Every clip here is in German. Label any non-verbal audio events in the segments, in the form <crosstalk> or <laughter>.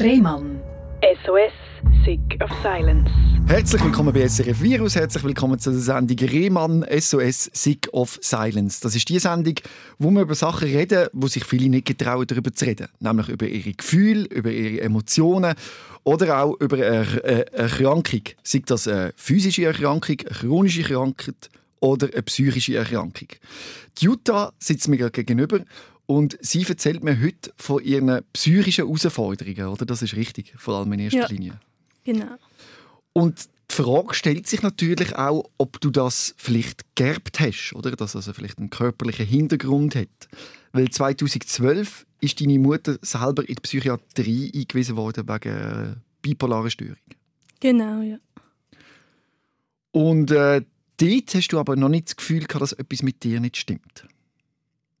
Rehmann. SOS, Sick of Silence. Herzlich willkommen bei SRF Virus, herzlich willkommen zu der Sendung Rehmann SOS Sick of Silence. Das ist die Sendung, wo wir über Sachen reden, wo sich viele nicht getrauen, darüber zu reden. Nämlich über ihre Gefühle, über ihre Emotionen oder auch über eine Erkrankung. Sei das eine physische Erkrankung, eine chronische Erkrankung oder eine psychische Erkrankung. Die Jutta sitzt mir gegenüber und sie erzählt mir heute von ihren psychischen Herausforderungen, oder? Das ist richtig, vor allem in erster Ja. Linie. Genau. Und die Frage stellt sich natürlich auch, ob du das vielleicht geerbt hast, oder? Dass also vielleicht einen körperlichen Hintergrund hat. Weil 2012 ist deine Mutter selber in die Psychiatrie eingewiesen worden wegen bipolarer Störung. Genau, ja. Und äh, dort hast du aber noch nicht das Gefühl gehabt, dass etwas mit dir nicht stimmt.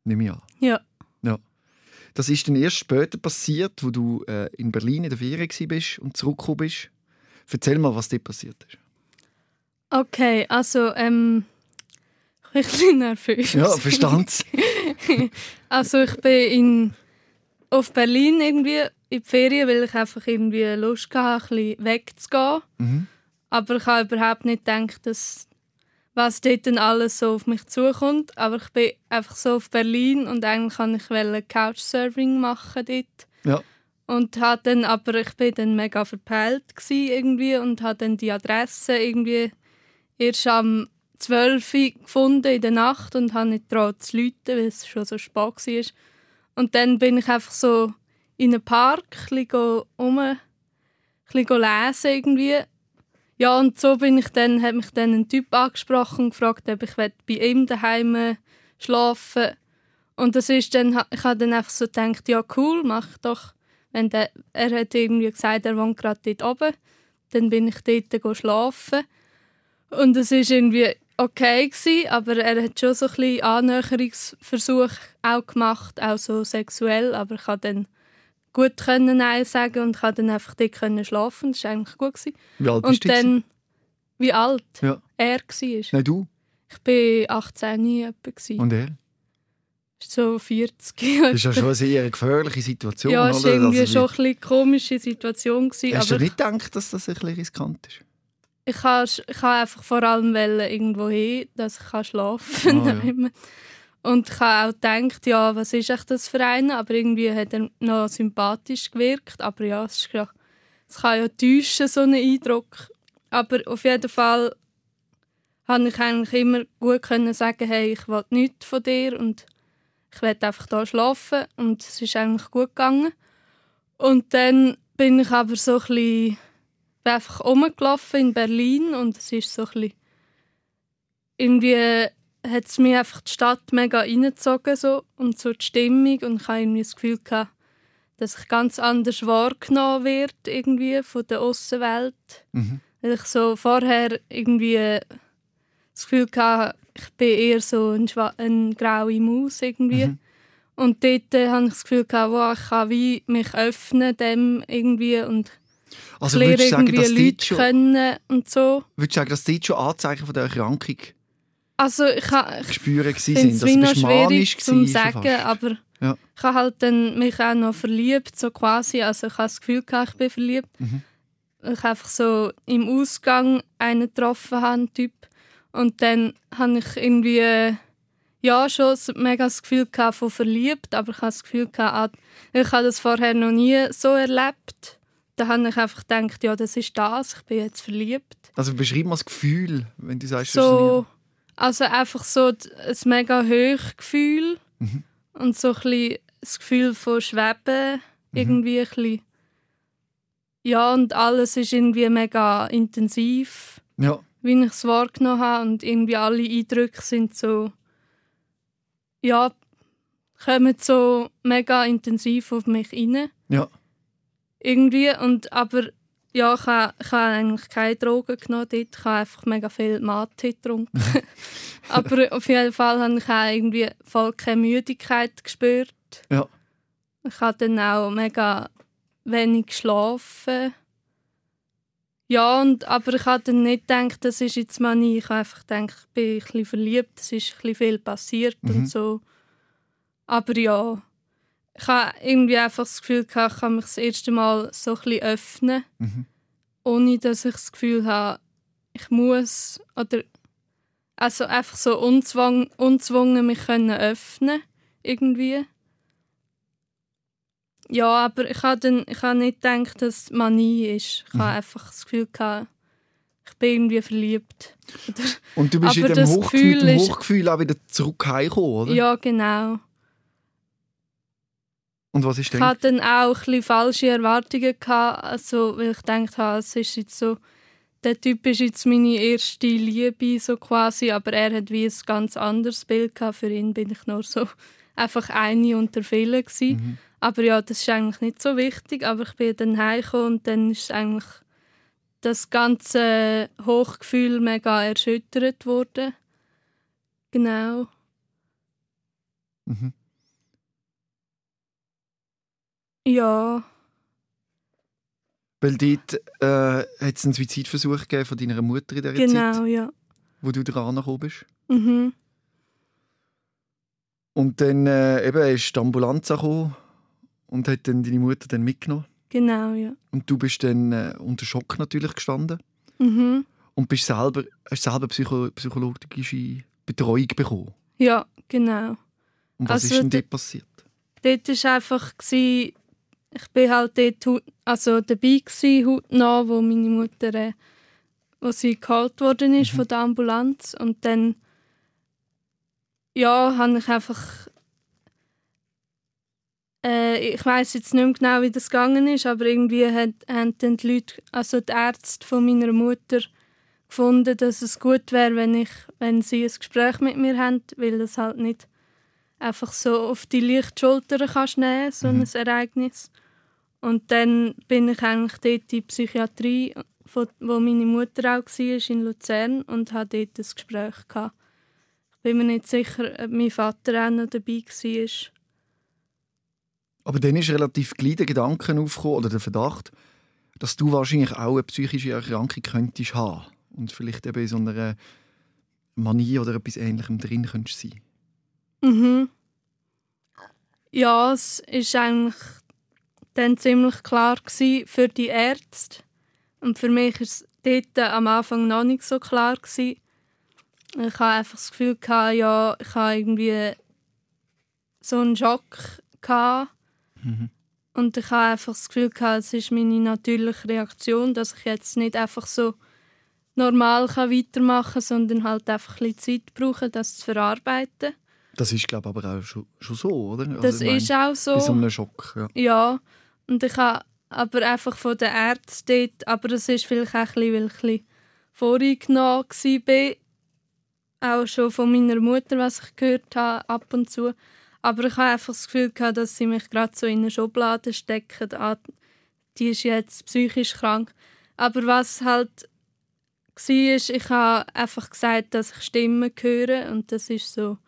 Nehme ich an. Ja. Ja. Das ist dann erst später passiert, wo du äh, in Berlin in der Ferien bist und zurückgekommen bist. Erzähl mal, was dort passiert ist. Okay, also, ähm, <laughs> ich bin nervös. Ja, verstand's. <laughs> Also ich bin in, auf Berlin irgendwie in die Ferien, weil ich einfach irgendwie Lust hatte, ein bisschen wegzugehen. Mhm. Aber ich habe überhaupt nicht gedacht, dass, was dort dann alles so auf mich zukommt. Aber ich bin einfach so auf Berlin und eigentlich wollte ich Couchsurfing machen dort. Ja. Und hat dann, aber ich bin dann mega verpeilt irgendwie und habe dann die Adresse irgendwie erst am 12 Uhr gefunden in der Nacht und habe nicht getraut zu läuten, weil es schon so spät war. Und dann bin ich einfach so in einen Park ein bisschen rum, ein bisschen lesen irgendwie. Ja, und so bin ich dann, hat mich dann ein Typ angesprochen und gefragt, ob ich bei ihm daheim schlafen Und das ist dann, ich habe dann einfach so gedacht, ja cool, mach doch. Wenn der, er hat irgendwie gesagt, er wohnt gerade dort oben. Dann bin ich dort schlafen. Und es war irgendwie okay, gewesen, aber er hat schon so ein bisschen Annäherungsversuch auch gemacht, auch so sexuell. Aber ich konnte dann gut können Nein sagen und konnte dann einfach dort können schlafen. Das war eigentlich gut. Gewesen. Wie alt bist Und du? dann, wie alt Ja. er war. Nein, du. Ich war 18 Jahre alt. Und er? So 40 Das ist ja schon eine sehr gefährliche Situation. Ja, es war irgendwie Also, schon eine komische Situation. Gewesen, Hast du nicht gedacht, dass das ein bisschen riskant ist? ich habe ich ha einfach vor allem irgendwo hin, dass ich kann schlafen Ah, <laughs> ja. Und ich habe auch gedacht, ja, was ist echt das für einen? Aber irgendwie hat er noch sympathisch gewirkt. Aber ja, es, ist es kann ja täuschen, so einen Eindruck. Aber auf jeden Fall konnte ich eigentlich immer gut können sagen, hey, ich will nichts von dir und ich will einfach hier schlafen. Und es ist eigentlich gut gegangen. Und dann bin ich aber so ein bisschen einfach rumgelaufen in Berlin und es ist so ein bisschen irgendwie hat es mich einfach die Stadt mega reingezogen so, und so die Stimmung und ich hatte irgendwie das Gefühl gehabt, dass ich ganz anders wahrgenommen werde irgendwie von der Außenwelt. Mhm. Weil ich so vorher irgendwie das Gefühl hatte, ich bin eher so eine, schwa- eine graue Maus irgendwie. Mhm. Und dort äh, hatte ich das Gefühl, gehabt, wow, ich kann wie mich öffnen dem irgendwie und Also ich lerne sagen, irgendwie dass Leute schon, kennen und so. würdest du sagen, dass dort schon Anzeichen von der Erkrankung Also ich, ha- ich spüren sind? noch bist schwierig zu sagen, fast. aber Ja. ich habe halt dann mich auch noch verliebt, so quasi. Also ich habe das Gefühl, gehabt, ich bin verliebt. Mhm. Ich einfach so im Ausgang einen getroffen habe, Typ. Und dann habe ich irgendwie ja schon mega das Gefühl gehabt von verliebt, aber ich habe das Gefühl gehabt, ah, ich habe das vorher noch nie so erlebt. Da habe ich einfach gedacht, ja, das ist das, ich bin jetzt verliebt. Also beschreib mal das Gefühl, wenn du sagst, so, also einfach so ein mega Hochgefühl Mhm. und so ein bisschen das Gefühl von Schweben, Mhm. irgendwie ein bisschen. Ja, und alles ist irgendwie mega intensiv, Ja, wie ich es wahrgenommen habe und irgendwie alle Eindrücke sind so, ja, kommen so mega intensiv auf mich rein ja. irgendwie und aber ja, ich habe, ich habe eigentlich keine Drogen genommen dort. Ich habe einfach mega viel Mate getrunken. <laughs> aber auf jeden Fall habe ich auch irgendwie voll keine Müdigkeit gespürt. Ja. Ich habe dann auch mega wenig geschlafen. Ja, und, aber ich habe dann nicht gedacht, das ist jetzt Manie. Ich habe einfach gedacht, ich bin ein bisschen verliebt, es ist ein bisschen viel passiert Mhm. und so. Aber ja, ich habe irgendwie einfach das Gefühl gehabt, ich kann mich das erste Mal so ein bisschen öffnen, Mhm. ohne dass ich das Gefühl habe, ich muss oder also einfach so unzwang, unzwungen mich können öffnen irgendwie. Ja, aber ich habe dann, ich habe nicht gedacht, dass es Manie ist. Ich Mhm. habe einfach das Gefühl gehabt, ich bin irgendwie verliebt. Oder, Und du bist in dem Hochgefühl, Hochgefühl auch wieder zurück heimgekommen, oder? ja, genau. Und was ist Ich denn? hatte dann auch ein bisschen falsche Erwartungen, gehabt, also, weil ich gedacht habe, es ist jetzt so, der Typ ist jetzt meine erste Liebe, so quasi, aber er hat wie ein ganz anderes Bild gehabt. Für ihn bin ich nur so <laughs> einfach eine unter vielen gewesen. Mhm. Aber ja, das ist eigentlich nicht so wichtig, aber ich bin dann heimgekommen und dann ist eigentlich das ganze Hochgefühl mega erschüttert worden. Genau. Mhm. Ja, Weil dort äh, hat es einen Suizidversuch gegeben von deiner Mutter in dieser genau, Zeit, ja. wo du dran gekommen bist. Mhm. Und dann äh, eben ist die Ambulanz gekommen und hat dann deine Mutter dann mitgenommen. Genau, ja. Und du bist dann äh, unter Schock natürlich gestanden Mhm. und bist selber, hast selber psycho psychologische Betreuung bekommen. Ja, genau. Und was Also ist denn dort passiert? Dort war einfach, gewesen, ich bin halt dort also dabei gewesen, hautnah, wo meine Mutter, äh, wo sie geholt worden ist von der Ambulanz. Und dann, ja, habe ich einfach, äh, ich weiß jetzt nicht mehr genau, wie das gegangen ist, aber irgendwie hat, haben dann die Leute, also die Ärzte von meiner Mutter, gefunden, dass es gut wäre, wenn ich, wenn sie ein Gespräch mit mir haben, weil das halt nicht einfach so auf die leichte Schulter kannst nehmen, so ein Ereignis. Und dann bin ich eigentlich dort in die Psychiatrie, wo meine Mutter auch war, in Luzern, und hatte dort ein Gespräch. Gehabt. Ich bin mir nicht sicher, ob mein Vater auch noch dabei war. Aber dann ist relativ gleich der Gedanke aufgekommen, oder der Verdacht, dass du wahrscheinlich auch eine psychische Erkrankung könntest haben. Und vielleicht eben in so einer Manie oder etwas Ähnlichem drin könntest sein. Mhm. Ja, es war eigentlich dann ziemlich klar gewesen für die Ärzte. Und für mich war es dort am Anfang noch nicht so klar. Gewesen. Ich hatte einfach das Gefühl, gehabt, ja, ich habe irgendwie so einen Schock. Gehabt. Und ich habe einfach das Gefühl, gehabt, es ist meine natürliche Reaktion, dass ich jetzt nicht einfach so normal kann weitermachen kann, sondern halt einfach ein bisschen Zeit brauche, das zu verarbeiten. Das ist, glaube ich, aber auch schon, schon so, oder? Also, Das meine, ist auch so. Bei so einem Schock, ja. Ja, und ich habe aber einfach von den Ärzten dort, aber das ist vielleicht auch ein bisschen, weil ich ein bisschen voreingenommen war, auch schon von meiner Mutter, was ich gehört habe, ab und zu. Aber ich habe einfach das Gefühl gehabt, dass sie mich gerade so in eine Schublade stecken. Ah, die ist jetzt psychisch krank. Aber was halt war, ich habe einfach gesagt, dass ich Stimmen höre und das ist so.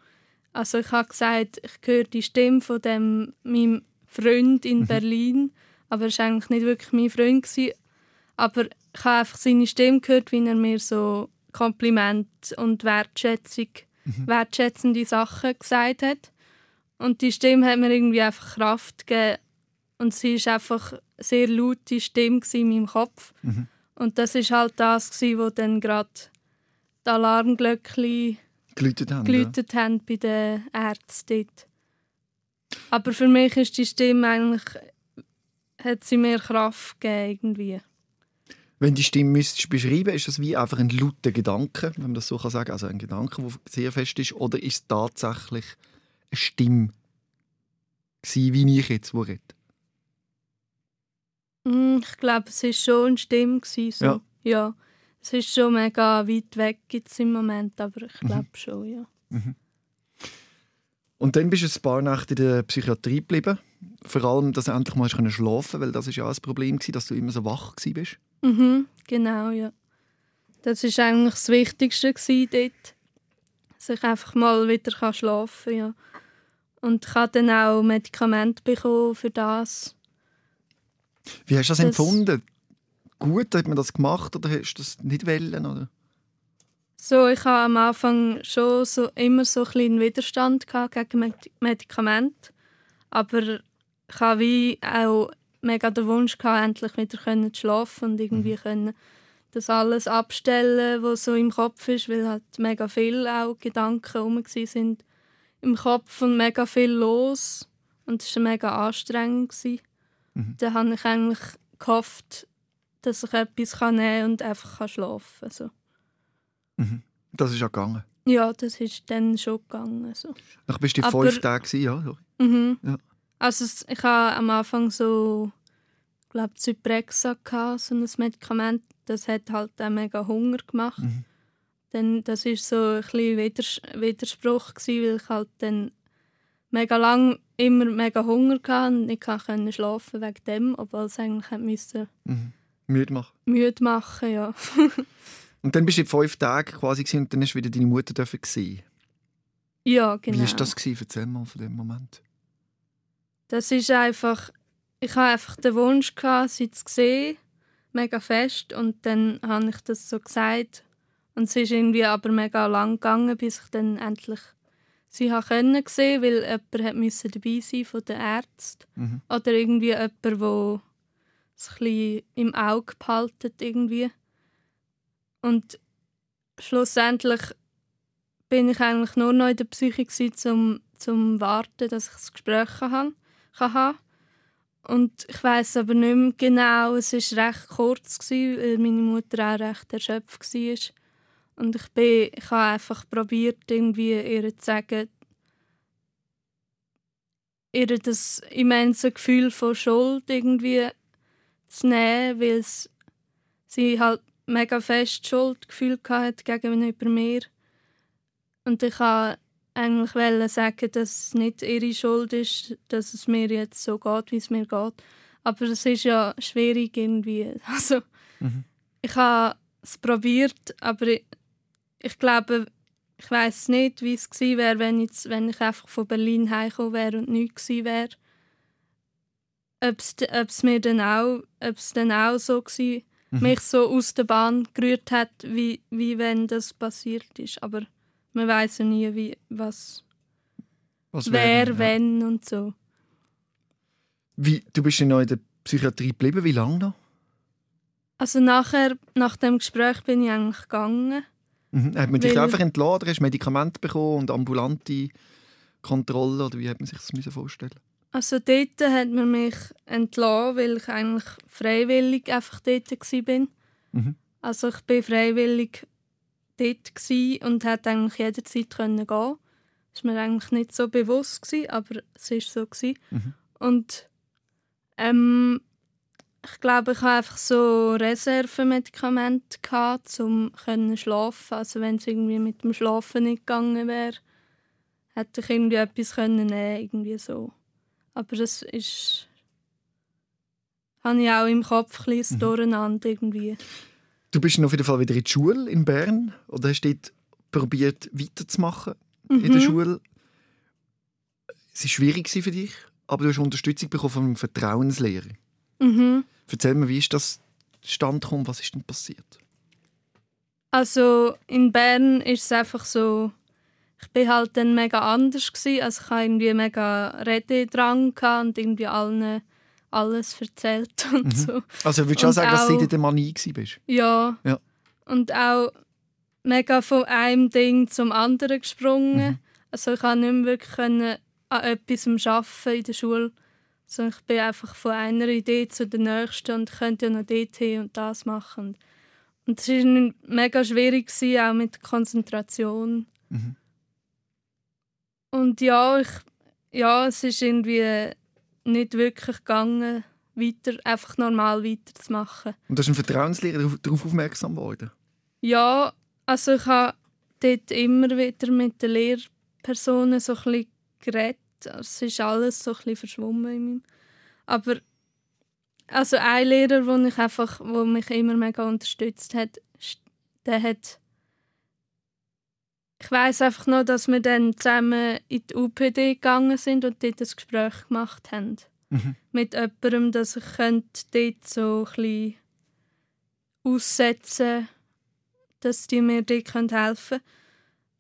Also ich habe gesagt, ich höre die Stimme von dem, meinem Freund in Berlin, aber er war eigentlich nicht wirklich mein Freund. Gewesen. Aber ich habe einfach seine Stimme gehört, wie er mir so Kompliment und Wertschätzung, wertschätzende Sachen gesagt hat. Und die Stimme hat mir irgendwie einfach Kraft gegeben. Und sie war einfach eine sehr laute Stimme in meinem Kopf. Und das ist halt das, wo dann gerade die Alarmglöckchen Geläutet haben. ja. geläutet haben bei den Ärzten dort. Aber für mich ist die Stimme eigentlich, hat sie mehr Kraft gegeben irgendwie. Wenn die Stimme müsstest beschreiben, ist das wie einfach ein lauter Gedanke, wenn man das so kann sagen, also ein Gedanke, der sehr fest ist, oder ist es tatsächlich eine Stimme gewesen, wie ich jetzt, wo redet? Mm, Ich glaube, es war schon eine Stimme. Gewesen, so. Ja. ja. Es ist schon mega weit weg jetzt im Moment, aber ich glaube schon, ja. Und dann bist du ein paar Nächte in der Psychiatrie geblieben. Vor allem, dass du endlich mal schlafen konntest, weil das ist ja auch ein Problem war, dass du immer so wach warst. Mhm, genau, ja. Das war eigentlich das Wichtigste dort. Dass ich einfach mal wieder schlafen kann. Ja. Und ich habe dann auch Medikamente bekommen für das. Wie hast du das, Das- empfunden? Gut, hat man das gemacht oder hast du das nicht wollen? Oder? So, ich hatte am Anfang schon so, immer so ein bisschen Widerstand gegen Med- Medikamente. Aber ich habe wie auch mega den Wunsch gehabt, endlich wieder können zu schlafen und irgendwie können das alles abstellen, was so im Kopf ist, weil halt mega viel auch Gedanken rum sind im Kopf und mega viel los und es war mega anstrengend. Mhm. Da habe ich eigentlich gehofft, dass ich etwas nehmen kann und einfach schlafen kann. So. Mhm. Das ist auch gegangen? Ja, das ist dann schon gegangen. So. Dann bist du Aber, fünf Tage, ja? Mhm. ja. Also ich hatte am Anfang so, ich glaube Zyprexa, so ein Medikament, das hat halt auch mega Hunger gemacht. Mhm. Dann, das war so ein bisschen Widers Widerspruch, gewesen, weil ich halt dann mega lang immer mega Hunger hatte und nicht schlafen wegen dem, obwohl es eigentlich müssen mhm. Müde machen Müde machen, ja. <laughs> und dann bist du in fünf Tagen quasi und dann du wieder deine Mutter dürfen sehen. Ja, genau. Wie war das? Gewesen? Erzähl mal von dem Moment. Das ist einfach... Ich hatte einfach den Wunsch, gehabt, sie zu sehen, mega fest. Und dann habe ich das so gesagt. Und es ist irgendwie aber mega lang gegangen, bis ich dann endlich sie haben können sehen, weil jemand hat dabei sein von den Ärzten mhm. oder irgendwie jemand, der es ein im Auge behalten irgendwie. Und schlussendlich bin ich eigentlich nur noch in der Psyche zum zum warten, dass ich das Gespräch kann, kann haben. Und ich weiß aber nicht mehr genau. Es war recht kurz weil meine Mutter auch recht erschöpft war. Und ich, bin, ich habe einfach probiert, irgendwie ihr zu sagen, ihr das immense Gefühl von Schuld irgendwie zu nehmen, weil sie halt mega fest Schuldgefühl hatte gegenüber mir. Und ich wollte eigentlich sagen, dass es nicht ihre Schuld ist, dass es mir jetzt so geht, wie es mir geht. Aber es ist ja schwierig irgendwie. <laughs> Also, mhm. ich habe es probiert, aber ich glaube, ich weiß nicht, wie es gewesen wäre, wenn, ich, wenn ich einfach von Berlin heimgekommen wäre und nichts gewesen wäre. Ob es mir dann auch, ob's dann auch so gewesen, mhm. mich so aus der Bahn gerührt hat, wie, wie wenn das passiert ist. Aber man weiß ja nie, wie, was, was wer, ja. wenn und so. Wie, du bist ja noch in der Psychiatrie geblieben. Wie lange noch? Also nachher, nach dem Gespräch bin ich eigentlich gegangen. Mhm. Hat man dich einfach entlassen oder hast du Medikamente bekommen und ambulante Kontrolle oder wie hat man sich das vorstellen Also dort hat man mich entlassen, weil ich eigentlich freiwillig einfach dort war. Mhm. Also ich war freiwillig dort und hätte eigentlich jederzeit gehen können. Das war mir eigentlich nicht so bewusst, aber es war so. Mhm. Und ähm, ich glaube, ich hatte einfach so Reservemedikamente, gehabt, um zu schlafen. Also wenn es irgendwie mit dem Schlafen nicht gegangen wäre, hätte ich irgendwie etwas können nehmen, irgendwie so. Aber das ist habe ich auch im Kopf ein bisschen mhm. durcheinander irgendwie. Du bist auf jeden Fall wieder in der Schule in Bern oder hast dort probiert weiterzumachen mhm. in der mhm. Schule. Es war schwierig für dich, aber du hast Unterstützung bekommen von einem Vertrauenslehrer. Mhm. Erzähl mir, wie ist das stand gekommen? Was ist denn passiert? Also in Bern ist es einfach so, ich bin halt dann mega anders gewesen. Also ich hatte irgendwie mega Rededrang und irgendwie allen alles erzählt <laughs> und mhm. so. Also würdest du auch sagen, dass du in der Manie bist? Ja. ja. Und auch mega von einem Ding zum anderen gesprungen. Mhm. Also ich konnte nicht mehr wirklich an etwas arbeiten in der Schule so, ich bin einfach von einer Idee zu der nächsten und könnte ja noch dort hin und das machen. Und es war mega schwierig, auch mit der Konzentration. Mhm. Und ja, ich, ja, es ist irgendwie nicht wirklich gegangen, weiter, einfach normal weiterzumachen. Und du hast ein Vertrauenslehrer darauf aufmerksam geworden? Ja, also ich habe dort immer wieder mit den Lehrpersonen so ein bisschen geredet es ist alles so ein bisschen verschwommen in meinem. Aber also ein Lehrer, wo ich einfach, wo mich immer mega unterstützt hat, der hat ich weiß einfach noch, dass wir dann zusammen in die UPD gegangen sind und dort ein Gespräch gemacht haben. Mhm. Mit jemandem, dass ich dort so ein bisschen aussetzen dass die mir dort helfen können.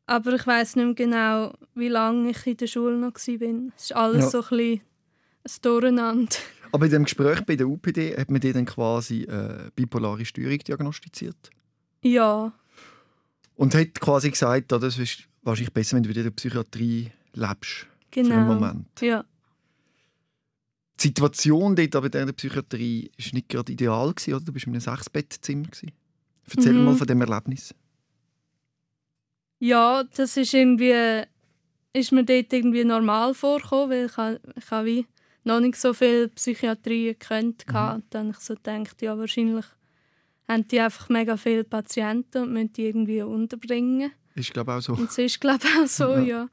Aber ich weiß nicht mehr genau, wie lange ich in der Schule noch war. Es ist alles ja. so ein bisschen ein Durcheinander. <laughs> Aber in dem Gespräch bei der UPD hat man dir dann quasi äh, bipolare Störung diagnostiziert? Ja, Und hat quasi gesagt, oh, das ist wahrscheinlich besser, wenn du wieder in der Psychiatrie lebst. Für einen genau. Moment. Ja. Die Situation dort aber in der Psychiatrie war nicht gerade ideal, gewesen, oder? Du bist in einem Sechsbettzimmer. Erzähl Mhm. mal von dem Erlebnis. Ja, das ist irgendwie ist mir dort irgendwie normal vorgekommen, weil ich, ich habe wie noch nicht so viel Psychiatrie gekannt Mhm. Und dann habe ich so gedacht, ja wahrscheinlich haben die einfach mega viele Patienten und müssen die irgendwie unterbringen. Ist, glaube ich, auch so. Und es ist glaube auch so, Ja. ja.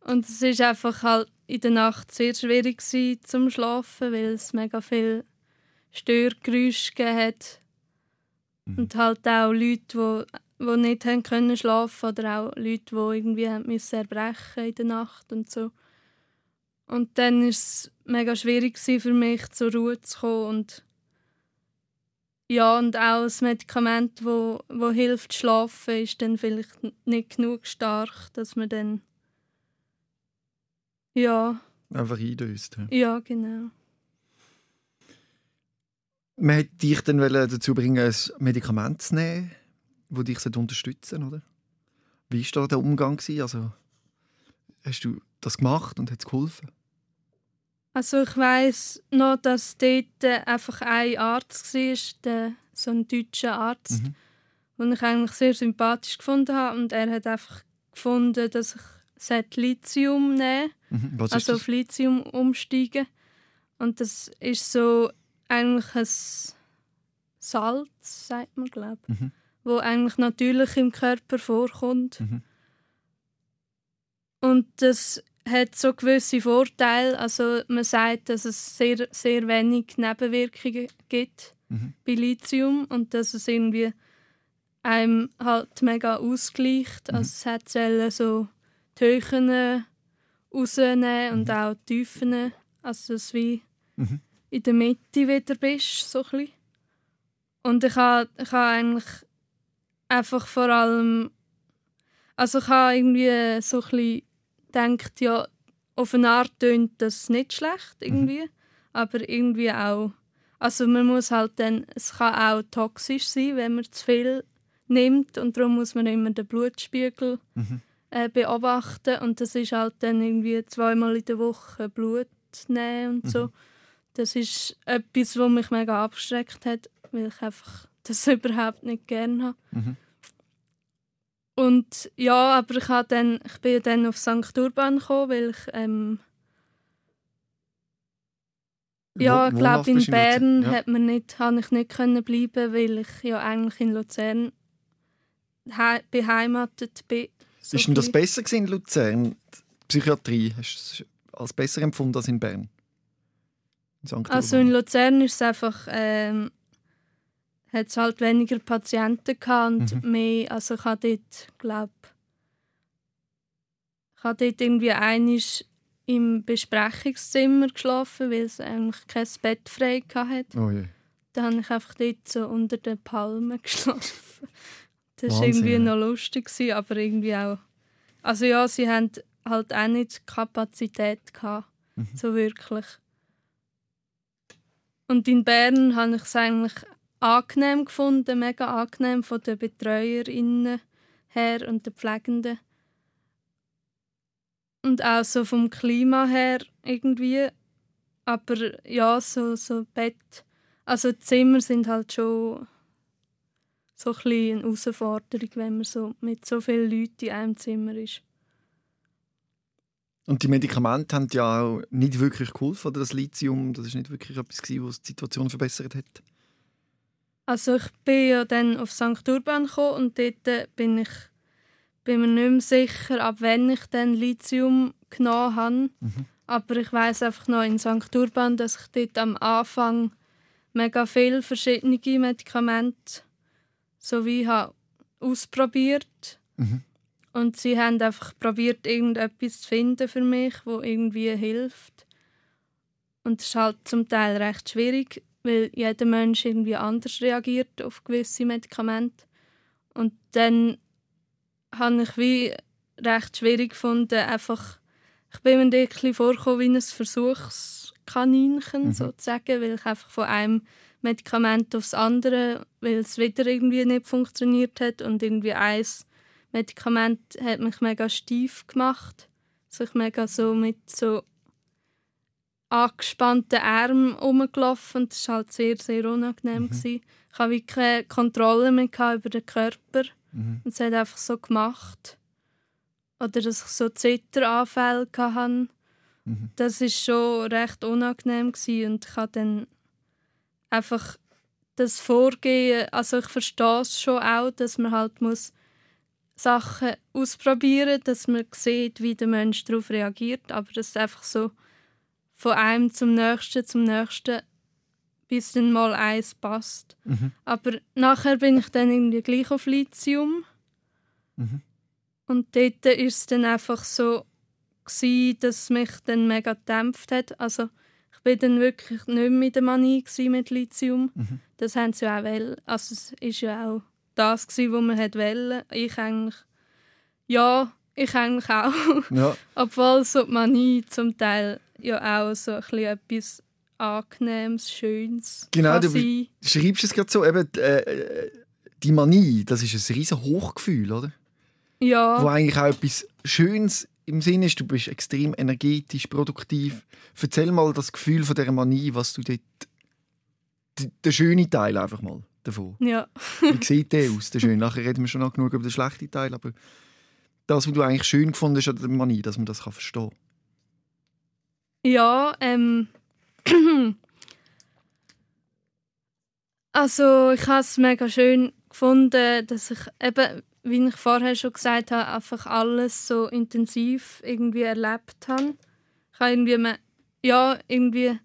Und es ist einfach halt in der Nacht sehr schwierig gewesen, zum Schlafen, weil es mega viel Störgeräusche hat. Mhm. Und halt auch Leute, die die nicht haben können schlafen oder auch Leute, die irgendwie haben müssen erbrechen in der Nacht und so. Und dann war es mega schwierig für mich zur Ruhe zu kommen und ja und auch das Medikament, wo wo hilft zu schlafen, ist dann vielleicht nicht genug stark, dass man dann ja Einfach eindöst. ja. ja genau Man hätte dich dann dazu bringen, ein Medikament zu nehmen, das dich unterstützen sollte, oder? Wie war da der Umgang? Also, hast du das gemacht und hat es geholfen? Also ich weiß noch, dass dort äh, einfach ein Arzt war, der, so ein deutscher Arzt, Mhm. den ich eigentlich sehr sympathisch gefunden habe. Und er hat einfach gefunden, dass ich Lithium nehmen Mhm. Was also auf Lithium umsteigen. Und das ist so eigentlich ein Salz, sagt man, glaube ich, Mhm. wo eigentlich natürlich im Körper vorkommt. Mhm. Und das hat so gewisse Vorteile. Also man sagt, dass es sehr, sehr wenig Nebenwirkungen gibt Mhm. bei Lithium und dass es irgendwie einem halt mega ausgleicht. Mhm. Also es hat Zellen so die Höhen rausnehmen und Mhm. auch die Tiefen. Also dass du wie Mhm. in der Mitte wieder bist, so ein bisschen. Und ich habe ich ha eigentlich einfach vor allem also ich habe irgendwie so ein bisschen gedacht, ja, auf eine Art tönt das nicht schlecht irgendwie, aber irgendwie auch, also man muss halt dann, es kann auch toxisch sein, wenn man zu viel nimmt und darum muss man immer den Blutspiegel Mhm. äh, beobachten und das ist halt dann irgendwie zweimal in der Woche Blut nehmen und so. Das ist etwas, was mich mega abgeschreckt hat, weil ich einfach das <laughs> überhaupt nicht gerne habe. Mhm. Und ja, aber ich, dann, ich bin dann auf St. Urban gekommen, weil ich ähm, ja, ich glaube in Bern Luzern? hat man nicht, habe ich nicht können bleiben, weil ich ja eigentlich in Luzern he beheimatet bin. So Ist denn das besser in Luzern? Die Psychiatrie hast du es als besser empfunden als in Bern? In. Also in? Luzern ist es einfach, ähm, hat es halt weniger Patienten gehabt und Mhm. mehr, also ich habe dort, glaube ich habe dort irgendwie einisch im Besprechungszimmer geschlafen, weil es eigentlich kein Bett frei hatte. Oh je. Dann habe ich einfach dort so unter den Palmen <laughs> geschlafen. Das war irgendwie noch lustig, aber irgendwie auch... Also ja, sie haben halt auch nicht die Kapazität gehabt, Mhm. so wirklich. Und in Bern habe ich es eigentlich angenehm gefunden, mega angenehm von den BetreuerInnen her und den Pflegenden. Und auch so vom Klima her irgendwie. Aber ja, so, so Bett. Also Zimmer sind halt schon so ein eine Herausforderung, wenn man so mit so vielen Leuten in einem Zimmer ist. Und die Medikamente haben ja auch nicht wirklich geholfen, oder das Lithium, das ist nicht wirklich etwas, was die Situation verbessert hat. Also ich bin ja dann auf St. Urban gekommen und dort äh, bin ich bin mir nicht mehr sicher, ab wann ich dann Lithium genommen habe. Mhm. Aber ich weiß einfach noch in St. Urban, dass ich dort am Anfang mega viele verschiedene Medikamente sowie habe ausprobiert Mhm. und sie haben einfach probiert irgendetwas zu finden für mich, wo irgendwie hilft. Und das ist halt zum Teil recht schwierig, weil jeder Mensch irgendwie anders reagiert auf gewisse Medikamente. Und dann habe ich wie recht schwierig gefunden, einfach ich bin mir ein bisschen vorgekommen wie ein Kaninchen sozusagen, weil ich einfach von einem Medikament aufs andere, weil es wieder irgendwie nicht funktioniert hat und irgendwie eins Medikament hat mich mega steif gemacht, sich also mega so mit so angespannten Armen rumgelaufen und das war halt sehr, sehr unangenehm. Mhm. Ich hatte keine Kontrolle mehr über den Körper mhm. und es hat einfach so gemacht. Oder dass ich so Zitteranfälle hatte. Mhm. Das war schon recht unangenehm gewesen. und ich habe dann einfach das Vorgehen, also ich verstehe es schon auch, dass man halt muss Sachen ausprobieren, dass man sieht, wie der Mensch darauf reagiert, aber das ist einfach so von einem zum nächsten zum nächsten, bis dann mal eins passt. Mhm. Aber nachher bin ich dann irgendwie gleich auf Lithium. Mhm. Und dort war es dann einfach so, gewesen, dass mich dann mega gedämpft hat. Also ich bin dann wirklich nicht mehr mit der Manie mit Lithium. Mhm. Das haben sie auch wollen. Also es ist ja auch das gewesen, was man wollte. Ich eigentlich, ja, ich eigentlich auch. Ja. <laughs> Obwohl so die Manie zum Teil ja auch so ein bisschen etwas Angenehmes, Schönes Genau, du sein. schreibst es gerade so, eben, äh, die Manie, das ist ein riesen Hochgefühl, oder? Ja. Wo eigentlich auch etwas Schönes im Sinn ist, du bist extrem energetisch, produktiv. Erzähl mal das Gefühl von dieser Manie, was du dort... Der schöne Teil einfach mal davon. Ja. Wie sieht der aus, der schöne? Nachher reden wir schon noch genug über den schlechten Teil, aber das, was du eigentlich schön gefunden hast an der Manie, dass man das verstehen kann. Ja, ähm... <clears throat> also ich habe es mega schön gefunden, dass ich eben wie ich vorher schon gesagt habe, einfach alles so intensiv irgendwie erlebt habe. Ich habe irgendwie, ja, irgendwie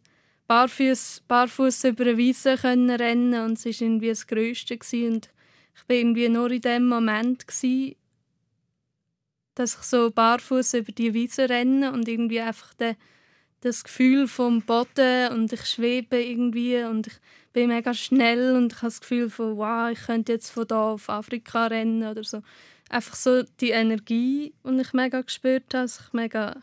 barfuß, barfuß über eine Wiese können rennen und es war irgendwie das Größte. Und ich war irgendwie nur in dem Moment, gewesen, dass ich so barfuß über die Wiese renne und irgendwie einfach de, das Gefühl vom Boden und ich schwebe irgendwie und ich bin mega schnell und ich habe das Gefühl von, wow, ich könnte jetzt von da auf Afrika rennen oder so. Einfach so die Energie, die ich mega gespürt habe, dass ich mega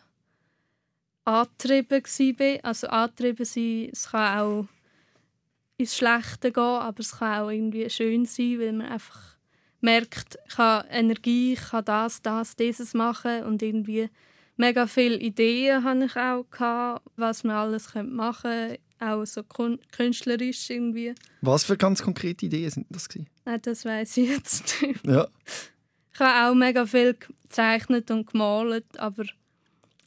angetrieben war. Also angetrieben sein, es kann auch ins Schlechte gehen, aber es kann auch irgendwie schön sein, weil man einfach merkt, ich habe Energie, ich kann das, das, dieses machen und irgendwie mega viele Ideen hatte ich auch gehabt, was man alles machen könnte auch so künstlerisch irgendwie. Was für ganz konkrete Ideen sind das gewesen? Nein, das weiß ich jetzt <laughs> nicht. Ja. Ich habe auch mega viel gezeichnet und gemalt, aber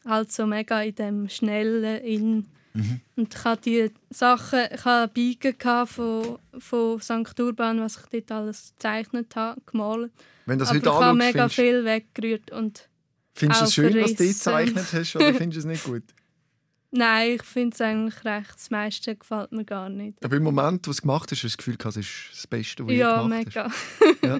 halt so mega in dem schnellen in mhm. und ich hatte die Sachen, ich hatte Biegen von, von St. Urban, was ich dort alles gezeichnet habe, gemalt. Wenn das aber heute ich habe mega findest, viel weggerührt und Findest du es schön, was du gezeichnet hast, oder findest du es nicht gut? <laughs> Nein, ich finde es eigentlich recht. Das meiste gefällt mir gar nicht. Aber im Moment, wo du es gemacht hast, hast du das Gefühl, es ist das Beste, was ja, du gemacht mega. hast? <laughs> Ja,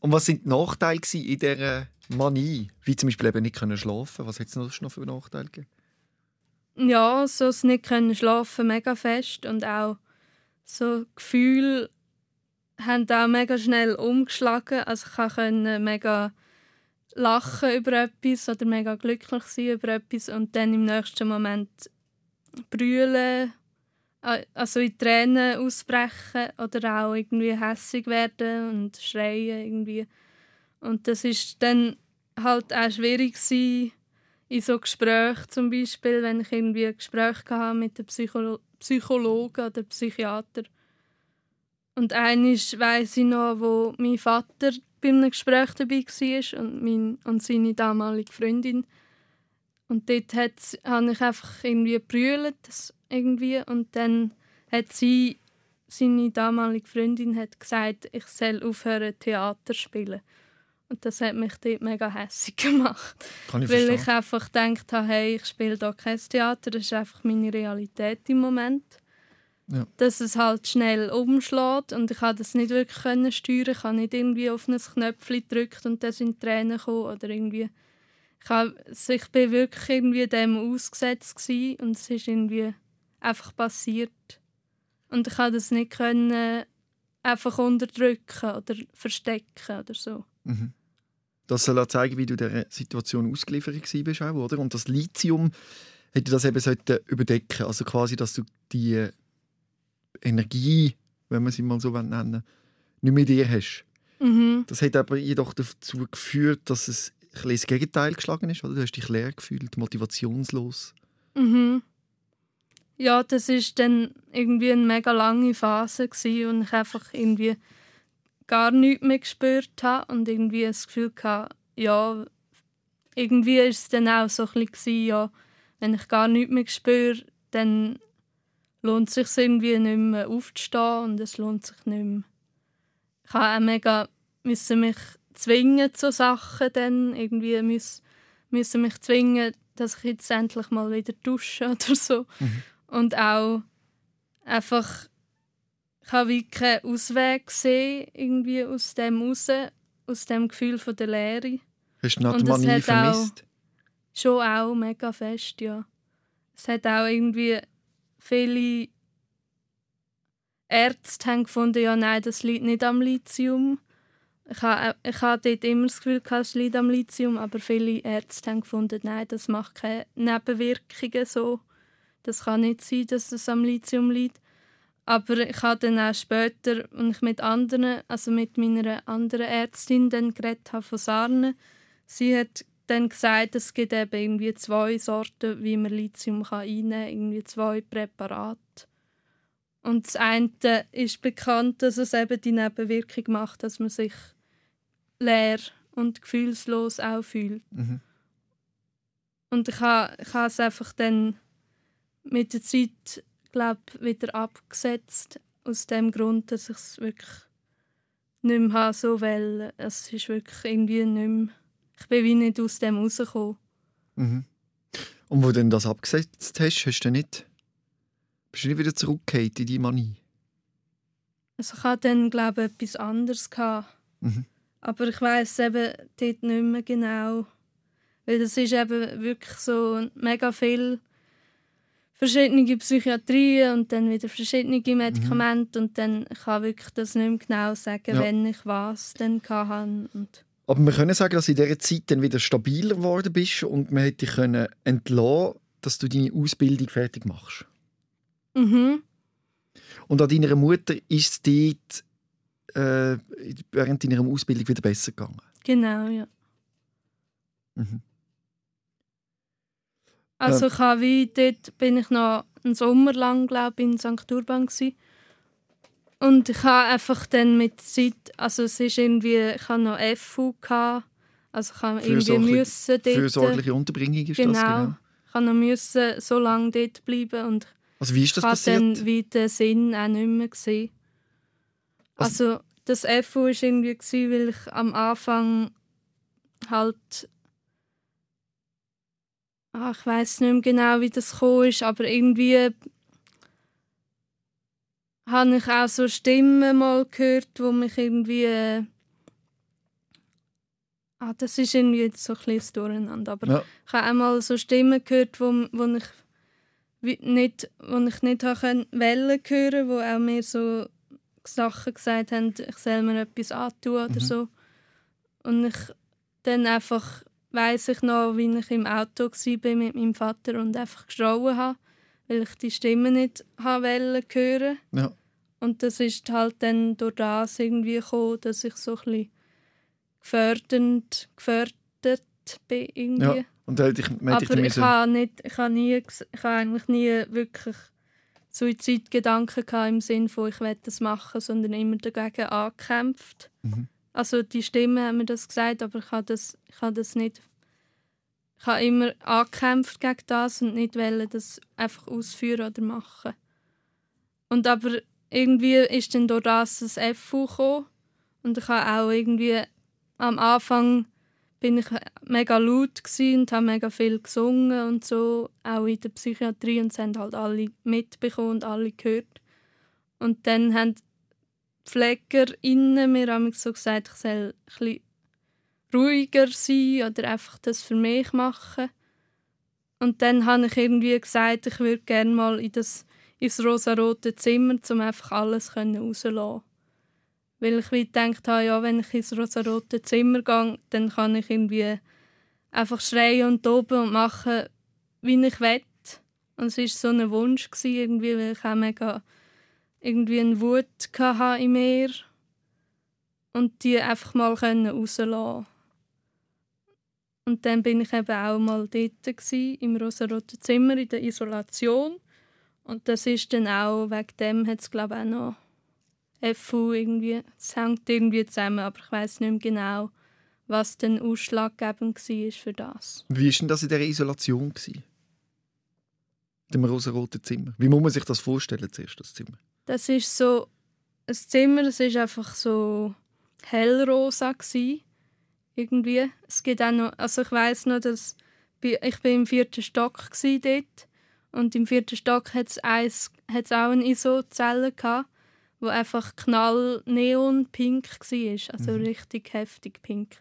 Und was sind die Nachteile in dieser Manie? Wie zum Beispiel eben nicht können schlafen Was hat es noch für Nachteile gegeben? Ja, so das nicht können schlafen mega fest und auch so Gefühle haben auch mega schnell umgeschlagen. Also ich konnte mega lachen über etwas oder mega glücklich sein über etwas und dann im nächsten Moment brüllen, also in Tränen ausbrechen oder auch irgendwie hässig werden und schreien irgendwie. Und das ist dann halt auch schwierig gewesen, in so Gesprächen zum Beispiel, wenn ich irgendwie ein Gespräch hatte mit einem Psycholo Psychologen oder Psychiater. Und eines weiß ich noch, wo mein Vater bei einem Gespräch dabei war und, mein, und seine damalige Freundin. Und dort hat, habe ich einfach irgendwie gebrüllt irgendwie und dann hat sie, seine damalige Freundin hat gesagt, ich soll aufhören Theater spielen. Und das hat mich dort mega hässlich <laughs> gemacht. Kann ich weil verstehen. ich einfach gedacht habe, hey, ich spiele hier kein Theater, das ist einfach meine Realität im Moment. Ja. Dass es halt schnell umschlägt und ich konnte das nicht wirklich können steuern. Ich habe nicht irgendwie auf ein Knöpfchen gedrückt und dann sind Tränen gekommen oder irgendwie. Ich, habe, also ich bin wirklich irgendwie dem ausgesetzt gewesen und es ist irgendwie einfach passiert. Und ich konnte das nicht können einfach unterdrücken oder verstecken oder so. Mhm. Das soll auch zeigen, wie du der Situation ausgeliefert warst, oder? Und das Lithium hätte das eben sollten überdecken Also quasi, dass du die Energie, wenn man sie mal so nennen nicht mehr dir hast. Mhm. Das hat aber jedoch dazu geführt, dass es ein das Gegenteil geschlagen ist. Oder? Du hast dich leer gefühlt, motivationslos. Mhm. Ja, das ist dann irgendwie eine mega lange Phase gewesen, und ich einfach irgendwie gar nichts mehr gespürt habe und irgendwie das Gefühl hatte, ja, irgendwie ist es dann auch so ein bisschen, ja, wenn ich gar nichts mehr spüre, dann lohnt es sich irgendwie nicht mehr aufzustehen und es lohnt sich nicht mehr. Ich habe auch mega müssen mich zwingen zu Sachen dann irgendwie müssen, müssen mich zwingen, dass ich jetzt endlich mal wieder dusche oder so. Mhm. Und auch einfach, ich habe wie keinen Ausweg gesehen, irgendwie aus dem raus, aus dem Gefühl von der Leere. Hast du Und es Natmanie hat auch- vermisst? Schon auch mega fest, ja. Es hat auch irgendwie viele Ärzte haben gefunden, ja nein, das liegt nicht am Lithium. Ich habe, ich habe dort immer das Gefühl, es liegt am Lithium, aber viele Ärzte haben gefunden, nein, das macht keine Nebenwirkungen so. Das kann nicht sein, dass es am Lithium liegt. Aber ich habe dann auch später, als ich mit anderen, also mit meiner anderen Ärztin dann geredet habe von Sarne, sie hat dann gesagt, es gibt eben irgendwie zwei Sorten, wie man Lithium kann einnehmen kann, irgendwie zwei Präparate. Und das eine ist bekannt, dass es eben die Nebenwirkung macht, dass man sich leer und gefühlslos auch fühlt. Mhm. Und ich habe, ich habe es einfach dann mit der Zeit, glaub, wieder abgesetzt. Aus dem Grund, dass ich es wirklich nicht mehr habe, so weil es ist wirklich irgendwie nicht mehr, ich bin wie nicht aus dem rausgekommen. Mhm. Und wo du denn das abgesetzt hast, hast du nicht, bist du nicht wieder zurückgekehrt in die Manie? Also ich hatte dann, glaube ich, etwas anderes. Gehabt. Mhm. Aber ich weiß eben dort nicht mehr genau. Weil das ist eben wirklich so mega viel verschiedene Psychiatrien und dann wieder verschiedene Medikamente und dann ich kann wirklich das nicht mehr genau sagen, Ja. wenn ich was dann hatte. Und Aber wir können sagen, dass du in dieser Zeit dann wieder stabiler geworden bist und man hätte dich können entlassen, dass du deine Ausbildung fertig machst. mhm. Und an deiner Mutter ist es dort äh, während deiner Ausbildung wieder besser gegangen. Genau, ja. Mhm. Also ich habe wie, dort bin ich noch einen Sommer lang, glaube ich, in St. Urban gsi. Und ich habe einfach dann mit Zeit, also es ist irgendwie, ich habe noch FU gehabt, also ich habe irgendwie müssen dort, Fürsorgliche Unterbringung ist genau, das, genau. ich habe noch müssen so lange dort bleiben und Also wie ist das passiert? dann wie den Sinn auch nicht mehr gesehen. Also das FU war irgendwie, gewesen, weil ich am Anfang halt ah, ich weiß nicht mehr genau, wie das gekommen ist, aber irgendwie habe ich auch so Stimmen mal gehört, wo mich irgendwie äh, ah, das ist irgendwie jetzt so ein bisschen durcheinander, aber Ja. ich habe auch mal so Stimmen gehört, wo, wo ich nicht, wo ich nicht habe wollen hören, wo auch mir so Sachen gesagt haben, ich soll mir etwas antun oder Mhm. so. Und ich dann einfach weiß ich noch, wie ich im Auto war mit meinem Vater und einfach geschrauen habe, weil ich die Stimme nicht wollen hören. Ja. Und das ist halt dann durch das irgendwie gekommen, dass ich so ein bisschen gefördert, gefördert bin irgendwie. Ja. Und hätte ich, Aber ich müssen- habe nicht, ich habe nie, ich habe eigentlich nie wirklich Suizidgedanken gehabt im Sinn von ich werde das machen, sondern immer dagegen angekämpft. Mhm. Also die Stimmen haben mir das gesagt, aber ich habe das, ich habe das nicht. Ich habe immer angekämpft gegen das und nicht wollen, das einfach ausführen oder machen. Und aber irgendwie ist dann durch das das FU gekommen. und ich habe auch irgendwie am Anfang bin ich mega laut und habe mega viel gesungen und so, auch in der Psychiatrie und es haben halt alle mitbekommen und alle gehört. Und dann haben die PflegerInnen mir haben so gesagt, ich soll ein bisschen ruhiger sein oder einfach das für mich machen. Und dann habe ich irgendwie gesagt, ich würde gerne mal in das, ins rosarote Zimmer, um einfach alles rauszulassen. Weil ich wie gedacht habe, ja, wenn ich ins rosarote Zimmer gehe, dann kann ich irgendwie einfach schreien und toben und machen, wie ich will. Und es war so ein Wunsch, gewesen, irgendwie, weil ich auch mega irgendwie eine Wut hatte in mir und die einfach mal rauslassen Und dann bin ich eben auch mal dort gewesen, im rosaroten Zimmer in der Isolation. Und das ist dann auch, wegen dem hat es glaube ich auch noch FU irgendwie, es hängt irgendwie zusammen, aber ich weiß nicht mehr genau, was denn ausschlaggebend war für das. Wie war denn das in dieser Isolation? Gewesen? In dem rosaroten Zimmer? Wie muss man sich das vorstellen, zuerst, das Zimmer? Das ist so ein Zimmer, das ist einfach so hellrosa gewesen, irgendwie. Es gibt auch noch, also ich weiß noch, dass ich bin im vierten Stock dort und im vierten Stock hat es auch eine ISO-Zelle gehabt, wo einfach knall neon pink war, also mhm. richtig heftig pink.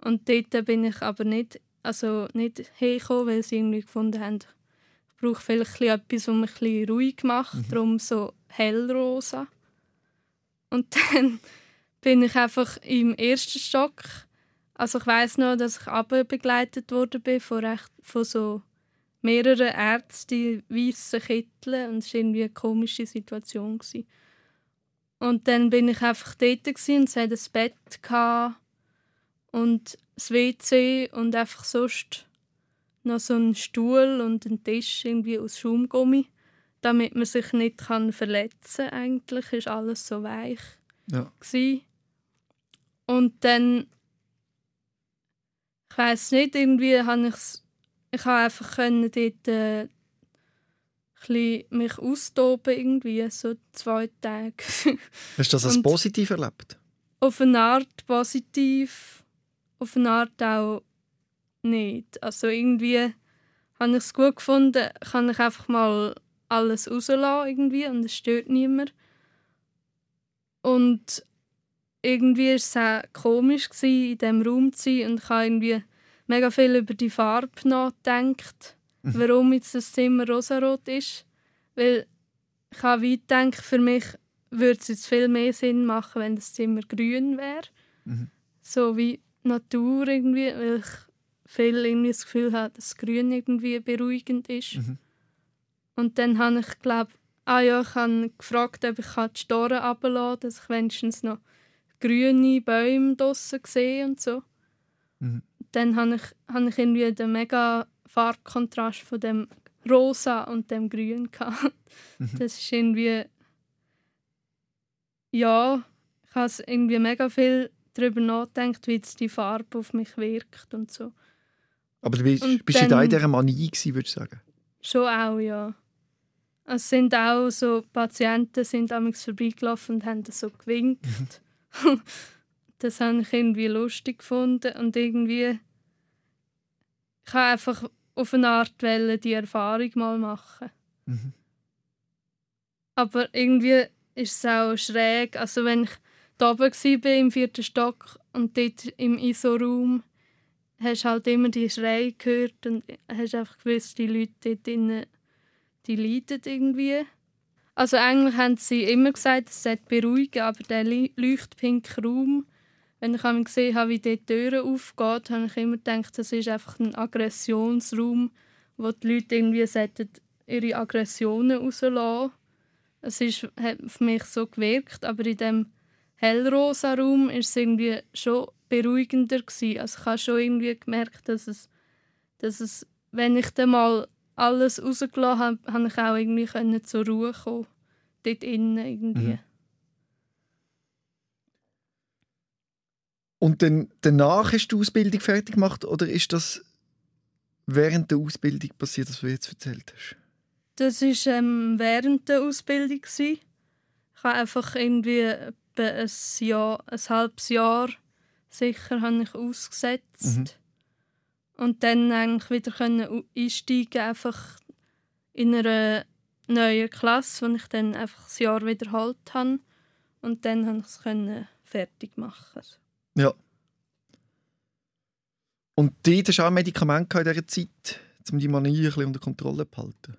Und dort bin ich aber nicht, also nicht hergekommen, weil sie irgendwie gefunden haben, ich brauche vielleicht etwas, was mich ein ruhig macht, mhm. darum so hellrosa. Und <laughs> dann bin ich einfach im ersten Stock. Also ich weiß noch, dass ich begleitet wurde bin von, recht, von so mehreren Ärzten in weißen Kitteln und es war irgendwie eine komische Situation. Gewesen. Und dann bin ich einfach dort und es hatte ein Bett und das WC und einfach sonst noch so einen Stuhl und einen Tisch irgendwie aus Schaumgummi, damit man sich nicht kann verletzen kann. Eigentlich ist alles so weich. Ja. Und dann, ich weiß nicht, irgendwie habe ich ich habe einfach können dort äh, mich austoben irgendwie, so zwei Tage. <laughs> Hast du das als positiv erlebt? Auf eine Art positiv, auf eine Art auch nicht. Also irgendwie habe ich es gut gefunden, kann ich einfach mal alles rauslassen irgendwie und es stört niemand. Und irgendwie war es auch komisch, gewesen, in diesem Raum zu sein und ich habe irgendwie mega viel über die Farbe nachgedacht, mhm. warum jetzt das Zimmer rosarot ist. Weil ich habe weit gedacht, für mich würde es jetzt viel mehr Sinn machen, wenn das Zimmer grün wäre. Mhm. So wie Natur irgendwie, weil ich viel irgendwie das Gefühl habe, dass Grün irgendwie beruhigend ist. Mhm. Und dann habe ich, glaube ah ja, ich habe gefragt, ob ich die Storen runterlassen kann, dass ich wenigstens noch grüne Bäume draussen sehe und so. Mhm. Dann habe ich, habe ich irgendwie den mega Farbkontrast von dem Rosa und dem Grün gehabt. Mhm. Das ist irgendwie ja, ich habe irgendwie mega viel darüber nachgedacht, wie jetzt die Farbe auf mich wirkt und so. Aber du bist, bist du da in dieser Manie gewesen, würdest du sagen? Schon auch, ja. Es sind auch so Patienten sind damals vorbeigelaufen und haben das so gewinkt. <laughs> Das habe ich irgendwie lustig gefunden und irgendwie ich habe einfach auf eine Art die Erfahrung mal machen. Mhm. Aber irgendwie ist es auch schräg. Also wenn ich da oben war, im vierten Stock und dort im ISO-Raum, hast du halt immer die Schreie gehört und hast einfach gewusst, die Leute dort drinnen, die leiden irgendwie. Also eigentlich haben sie immer gesagt, es sei beruhigen, aber der leuchtpinke Raum, wenn ich gesehen habe, wie die Türen aufgeht, habe ich immer gedacht, das ist einfach ein Aggressionsraum, wo die Leute irgendwie ihre Aggressionen rauslassen es ist, hat auf mich so gewirkt, aber in dem hellrosa Raum ist es irgendwie schon beruhigender gewesen. Also ich habe schon irgendwie gemerkt, dass es, dass es wenn ich dann mal alles rausgelassen habe, habe ich auch irgendwie können zur Ruhe kommen. Dort innen irgendwie. Mhm. Und dann, danach hast du die Ausbildung fertig gemacht oder ist das während der Ausbildung passiert, was du jetzt erzählt hast? Das war ähm, während der Ausbildung. Ich habe einfach irgendwie ein, Jahr, ein halbes Jahr sicher habe ich ausgesetzt. Mhm. Und dann eigentlich wieder können einsteigen einfach in einer neuen Klasse, wo ich dann einfach das Jahr wiederholt habe. Und dann konnte ich es fertig machen. Ja. Und dort hast du auch Medikamente in dieser Zeit, um die Manie ein bisschen unter Kontrolle zu halten?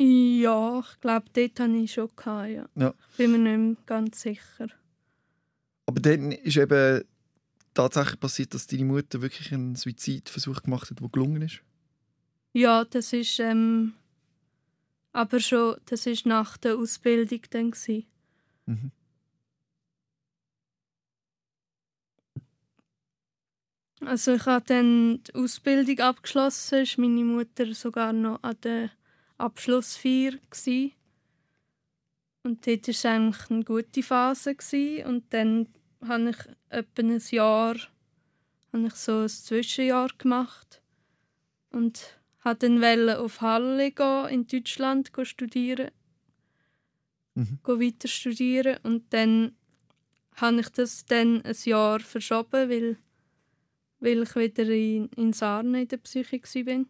Ja, ich glaube, dort hatte ich schon. Gehabt, ja. ja. Bin mir nicht mehr ganz sicher. Aber dann ist eben tatsächlich passiert, dass deine Mutter wirklich einen Suizidversuch gemacht hat, der gelungen ist? Ja, das ist ähm, aber schon, das ist nach der Ausbildung dann gewesen. Mhm. Also ich habe dann die Ausbildung abgeschlossen, ist meine Mutter sogar noch an der Abschlussfeier gewesen. Und dort war es eigentlich eine gute Phase. Gewesen. Und dann habe ich etwa ein Jahr habe ich so ein Zwischenjahr gemacht. Und wollte dann auf Halle gehen, in Deutschland gehen studieren. Mhm. Gehen weiter studieren. Und dann habe ich das dann ein Jahr verschoben, weil, weil ich wieder in, in Sarne in der Psyche war.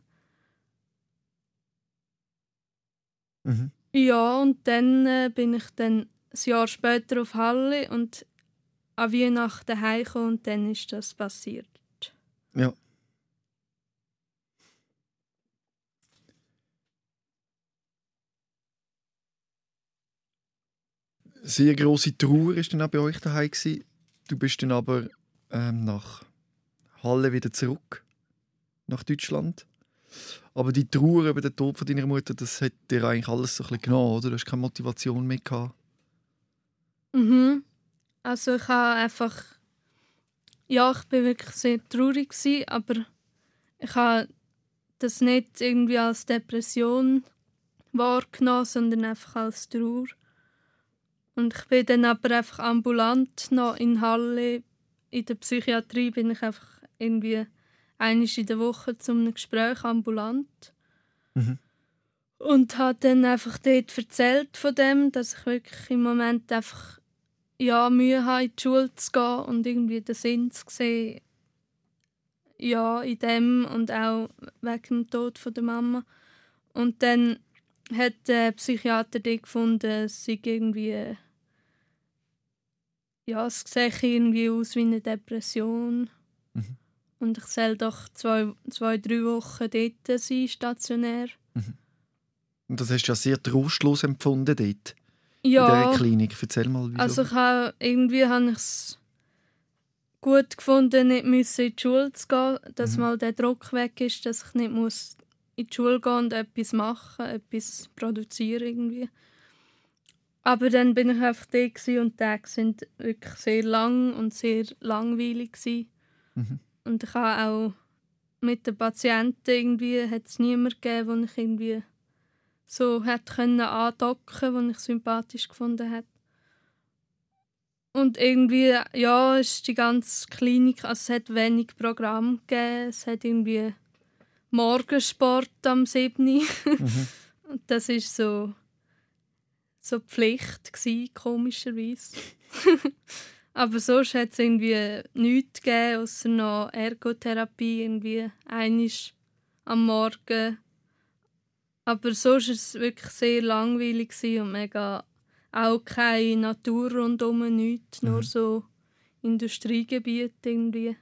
Mhm. Ja, und dann äh, bin ich dann ein Jahr später auf Halle und an Weihnachten heimgekommen und dann ist das passiert. Ja. Sehr große Trauer war dann auch bei euch daheim. gewesen. Du bist dann aber ähm, nach Halle wieder zurück, nach Deutschland. Aber die Trauer über den Tod von deiner Mutter, das hat dir eigentlich alles so ein bisschen genommen, oder? Du hast keine Motivation mehr gehabt. Mhm. Also ich habe einfach... Ja, ich bin wirklich sehr traurig, gewesen, aber ich habe das nicht irgendwie als Depression wahrgenommen, sondern einfach als Trauer. Und ich bin dann aber einfach ambulant noch in Halle. In der Psychiatrie bin ich einfach irgendwie einmal in der Woche zu einem Gespräch ambulant. Mhm. Und habe dann einfach dort erzählt von dem, dass ich wirklich im Moment einfach ja, Mühe habe, in die Schule zu gehen und irgendwie den Sinn zu sehen, ja, in dem und auch wegen dem Tod von der Mama. Und dann hat der Psychiater die gefunden, es sei irgendwie ja, es sehe irgendwie aus wie eine Depression. Mhm. Und ich soll doch zwei, zwei, drei Wochen dort sein, stationär. Und das hast du ja sehr trostlos empfunden dort, in Ja, dieser Klinik. Erzähl mal, wieso. also ich habe, irgendwie habe ich es gut gefunden, nicht müssen in die Schule zu gehen, dass Mhm. mal der Druck weg ist, dass ich nicht muss in die Schule gehen und etwas machen, etwas produzieren irgendwie. Aber dann bin ich einfach da und die Tage sind wirklich sehr lang und sehr langweilig gewesen. Mhm. Und ich habe auch mit den Patienten irgendwie hat es niemanden gegeben, wo ich irgendwie so hätte können andocken, den ich sympathisch gefunden hätte. Und irgendwie, ja, ist die ganze Klinik, also es hat wenig Programm gegeben, es hat irgendwie Morgensport am 7. Mhm. <laughs> Und das ist so so Pflicht gsi, komischerweise. <laughs> Aber sonst hat es irgendwie nichts gegeben, außer noch Ergotherapie, irgendwie einisch am Morgen. Aber sonst war es wirklich sehr langweilig und mega auch keine Natur rundum, nichts, nur Mhm. so Industriegebiet irgendwie.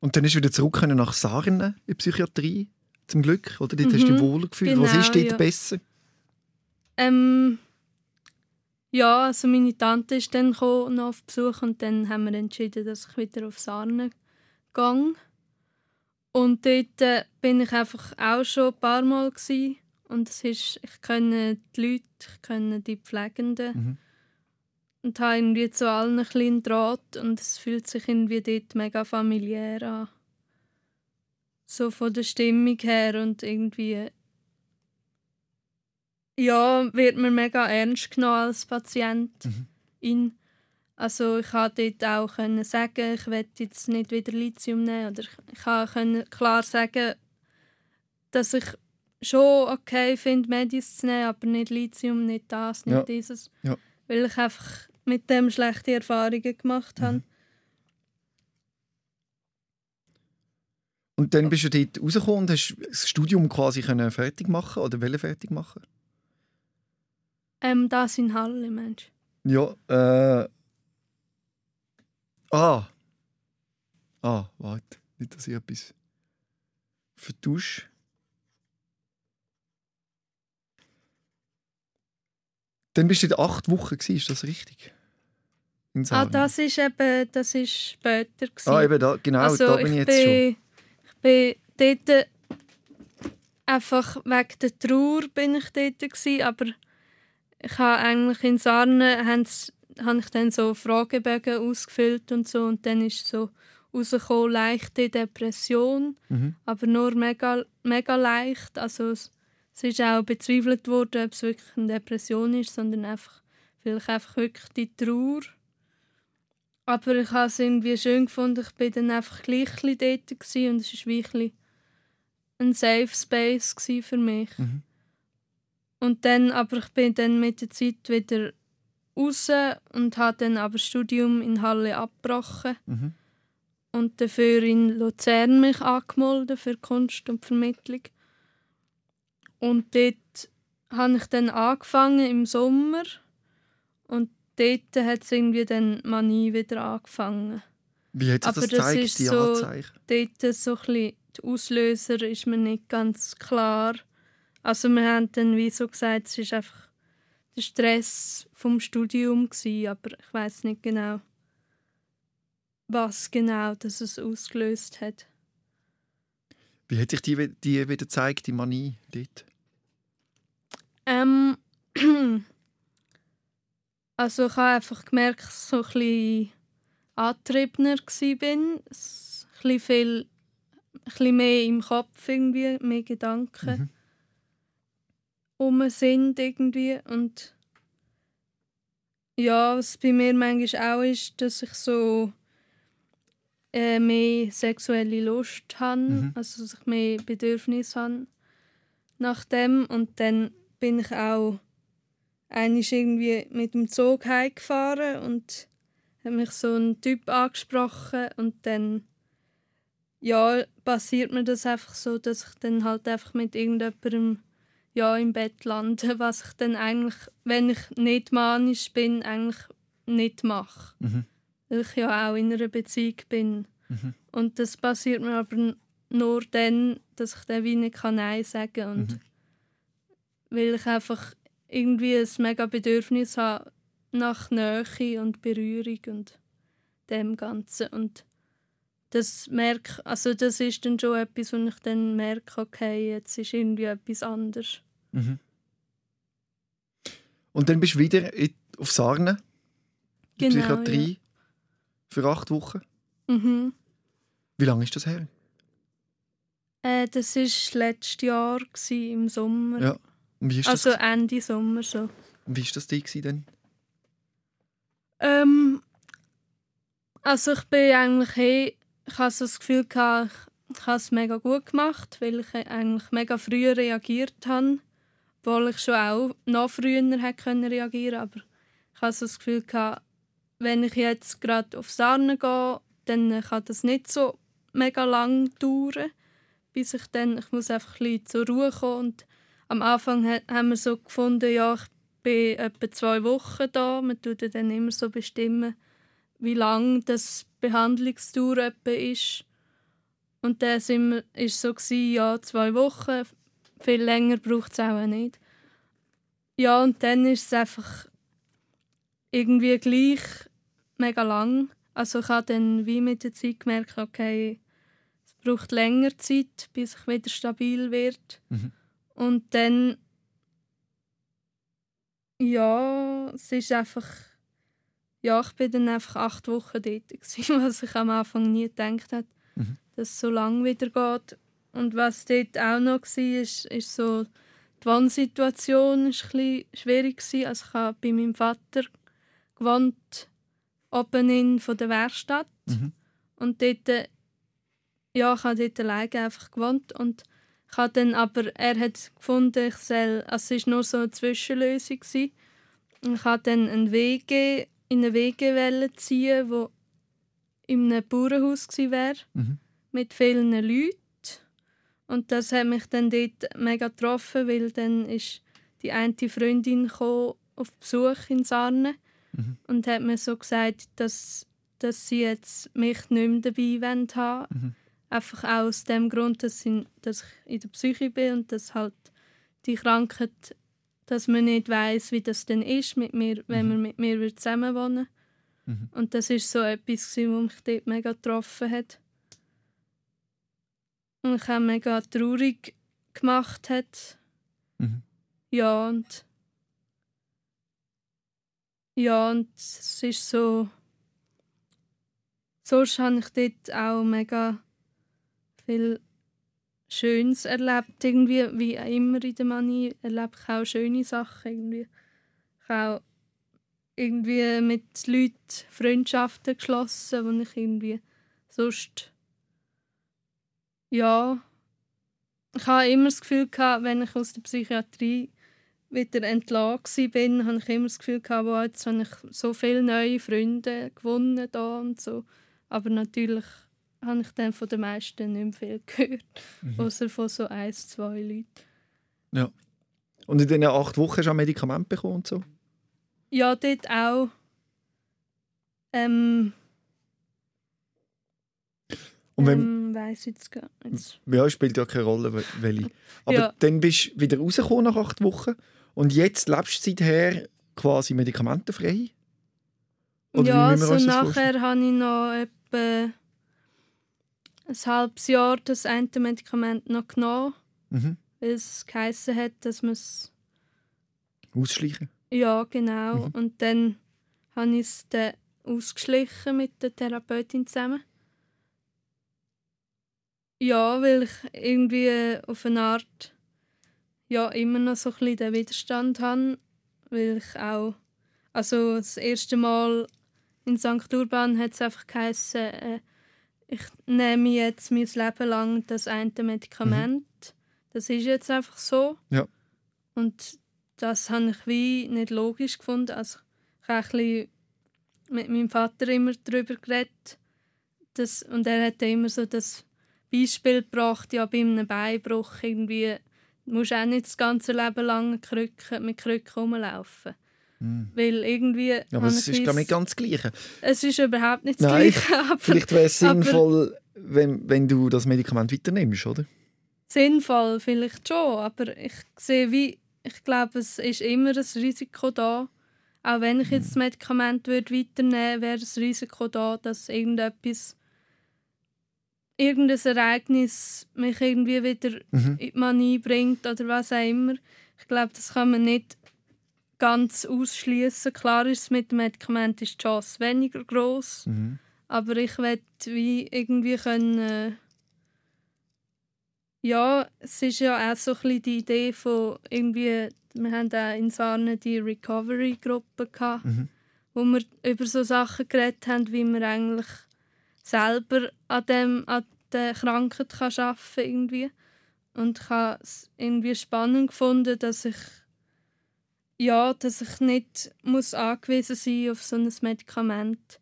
Und dann bist du wieder zurück können nach Sarnen in die Psychiatrie, zum Glück. Oder? Dort hast du dich Mhm. wohler gefühlt. Was Genau, ist dort ja. besser? Ähm, ja, also meine Tante ist dann noch auf Besuch und dann haben wir entschieden, dass ich wieder auf Sarne gehe. Und dort äh, bin ich einfach auch schon ein paar Mal gewesen. und es ist, ich kenne die Leute, ich kenne die Pflegenden Mhm. und habe irgendwie zu allen ein bisschen Draht und es fühlt sich irgendwie dort mega familiär an. So von der Stimmung her und irgendwie ja, wird mir mega ernst genommen als Patient. Mhm. In. Also ich konnte dort auch können sagen, ich will jetzt nicht wieder Lithium nehmen. Oder ich, konnte klar sagen, dass ich schon okay finde, Medis zu nehmen, aber nicht Lithium, nicht das, nicht Ja. dieses. Ja. Weil ich einfach mit dem schlechte Erfahrungen gemacht habe. Mhm. Und dann bist du dort rausgekommen und hast das Studium quasi können fertig machen oder wollen fertig machen? Ähm, das in Halle, Mensch. Ja, äh. Ah. Ah, warte. Nicht, dass ich etwas vertusche. Dann bist du in acht Wochen, gewesen, ist das richtig? Ah, Sarnen. das ist eben, das ist später. Gewesen. Ah, eben da, genau, also da bin ich ich jetzt schon. bin, ich bin dort einfach wegen der Trauer bin ich dort gewesen, aber ich habe eigentlich in Sarne habe ich dann so Fragebögen ausgefüllt und so und dann ist so rausgekommen, leichte Depression, Mhm. aber nur mega, mega leicht. Also es, es ist auch bezweifelt worden, ob es wirklich eine Depression ist, sondern einfach vielleicht einfach wirklich die Trauer. Aber ich habe es irgendwie schön gefunden, ich bin dann einfach gleich ein dort und es war wirklich ein Safe Space für mich. Mhm. Und dann, aber ich bin dann mit der Zeit wieder raus und habe dann aber das Studium in Halle abgebrochen Mhm. und dafür in Luzern mich angemeldet für Kunst und Vermittlung. Und dort habe ich dann angefangen im Sommer und dort hat es irgendwie dann Manie wieder angefangen. Wie hat sich Aber das das gezeigt, ist die so- Anzeichen? Dort so ein bisschen der Auslöser ist mir nicht ganz klar. Also wir haben dann wie so gesagt, es ist einfach der Stress vom Studium gewesen, aber ich weiß nicht genau, was genau das es ausgelöst hat. Wie hat sich die, die wieder gezeigt, die Manie dort? Ähm, <clears throat> also ich habe einfach gemerkt, dass ich so ein bisschen angetriebener war. Ein bisschen, viel, ein bisschen mehr im Kopf, irgendwie, mehr Gedanken Mhm. Rum sind irgendwie. Und ja, was bei mir manchmal auch ist, dass ich so äh, mehr sexuelle Lust habe, Mhm. also dass ich mehr Bedürfnis habe nach dem. Und dann bin ich auch einmal irgendwie mit dem Zug heimgefahren und hat mich so ein Typ angesprochen und dann ja, passiert mir das einfach so, dass ich dann halt einfach mit irgendjemandem ja, im Bett lande, was ich dann eigentlich, wenn ich nicht manisch bin, eigentlich nicht mache. Mhm. Weil ich ja auch in einer Beziehung bin. Mhm. Und das passiert mir aber nur dann, dass ich dann wie nicht Nein sagen kann. Und Mhm. weil ich einfach irgendwie ein mega Bedürfnis habe nach Nähe und Berührung und dem Ganzen. Und das merke, also das ist dann schon etwas, wo ich dann merke, okay, jetzt ist irgendwie etwas anderes. Mhm. Und dann bist du wieder in, auf Sarne, in Genau, Psychiatrie, für acht Wochen. Mhm. Wie lange ist das her? Äh, das war letztes Jahr gewesen, im Sommer. Ja. Ist das, also Ende Sommer so. und wie ist das die denn? Ähm, also ich bin eigentlich hey, ich habe so das Gefühl ich, habe es mega gut gemacht, weil ich eigentlich mega früh reagiert habe, obwohl ich schon auch noch früher hätte können reagieren, aber ich habe so das Gefühl wenn ich jetzt gerade auf Sarne gehe, dann kann das nicht so mega lang dauern, bis ich dann, ich muss einfach ein bisschen zur Ruhe kommen und am Anfang ha- haben wir so gefunden, ja, ich bin etwa zwei Wochen da. Man tut dann immer so bestimmen, wie lang das Behandlungsdauer etwa ist. Und dann sind wir, ist so gewesen, ja, zwei Wochen. Viel länger braucht es auch nicht. Ja, und dann ist es einfach irgendwie gleich mega lang. Also ich habe dann wie mit der Zeit gemerkt, okay, es braucht länger Zeit, bis ich wieder stabil wird. Mhm. Und dann ja, es ist einfach ja, ich bin dann einfach acht Wochen dort, gewesen, <laughs> was ich am Anfang nie gedacht habe, Mhm. dass es so lange wieder geht. Und was dort auch noch war, ist, ist so, die Wohnsituation war ein schwierig. Gewesen. Also ich habe bei meinem Vater gewohnt, oben in von der Werkstatt. Mhm. Und dort, äh, ja, ich habe dort alleine einfach gewohnt. Und ich habe dann aber, er hat gefunden, ich soll, also es war nur so eine Zwischenlösung. Gewesen. Ich habe dann einen WG, in eine WG ziehen, wo in einem Bauernhaus wäre, Mhm. mit vielen Leuten. Und das hat mich dann dort mega getroffen, weil dann ist die eine Freundin gekommen auf Besuch in Sarne Mhm. und hat mir so gesagt, dass, dass sie jetzt mich nicht mehr dabei wollen haben Mhm. Einfach auch aus dem Grund, dass ich in der Psyche bin und dass halt die Krankheit, dass man nicht weiß, wie das denn ist, mit mir, wenn man mit mir wird zusammenwohnen Mhm. Und das ist so etwas, was mich dort mega getroffen hat. Und ich war mega traurig, gemacht hat. Mhm. Ja, und. Ja, und es ist so. Sonst habe ich dort auch mega viel Schönes erlebt. Irgendwie, wie immer in der Mani, erlebe ich auch schöne Sachen. Irgendwie. Ich auch irgendwie mit Leuten Freundschaften geschlossen, wo ich irgendwie sonst. Ja. Ich habe immer das Gefühl gehabt, wenn ich aus der Psychiatrie wieder entlassen bin, habe ich immer das Gefühl gehabt, wow, jetzt habe ich so viele neue Freunde gewonnen da und so. Aber natürlich habe ich dann von den meisten nicht mehr viel gehört, Mhm. außer von so ein, zwei Leuten. Ja. Und in diesen acht Wochen hast du auch Medikamente bekommen und so? Ja, dort auch. Ähm, Und wenn, ähm weiss jetzt gar nicht. ja, spielt ja keine Rolle, wel- welche. Aber Ja. dann bist du wieder rausgekommen nach acht Wochen und jetzt lebst du seither quasi medikamentenfrei? Oder ja, also nachher habe ich noch etwa ein halbes Jahr das eine Medikament noch genommen, Mhm. weil es geheissen hat, dass man es Ausschleichen? Ja, genau. Mhm. Und dann habe ich es dann ausgeschlichen mit der Therapeutin zusammen. Ja, weil ich irgendwie auf eine Art ja, immer noch so ein bisschen den Widerstand habe, weil ich auch also das erste Mal in St. Urban hat es einfach geheißen, äh, ich nehme jetzt mein Leben lang das eine Medikament. Das ist jetzt einfach so. Ja. Und das habe ich wie nicht logisch gefunden. Also ich habe ein bisschen mit meinem Vater immer darüber geredet. Das, und er hat immer so das Beispiel gebracht, ja, bei einem Beinbruch irgendwie musst du auch nicht das ganze Leben lang mit Krücken rumlaufen. Mhm. Weil irgendwie... Ja, aber es ist glaube nicht ganz das Gleiche. Es ist überhaupt nicht das Nein, Gleiche. <laughs> Aber Vielleicht wäre es sinnvoll, wenn, wenn du das Medikament weiternimmst, oder? sinnvoll vielleicht schon, aber ich sehe wie, ich glaube, es ist immer ein Risiko da. Auch wenn ich jetzt das Medikament würde weiternehmen wäre das Risiko da, dass irgendetwas, irgendein Ereignis mich irgendwie wieder Mhm. in die Manie bringt oder was auch immer. Ich glaube, das kann man nicht ganz ausschließen. Klar ist mit dem Medikament ist die Chance weniger groß, Mhm. aber ich will wie irgendwie können. äh, Ja, es ist ja auch so ein die Idee von irgendwie, wir haben auch in Sarne die Recovery-Gruppe gehabt, Mhm. wo wir über so Sachen geredet haben, wie man eigentlich selber an, dem, an der Krankheit kann arbeiten kann irgendwie. Und ich habe es irgendwie spannend gefunden, dass ich ja, dass ich nicht muss angewiesen sein auf so ein Medikament.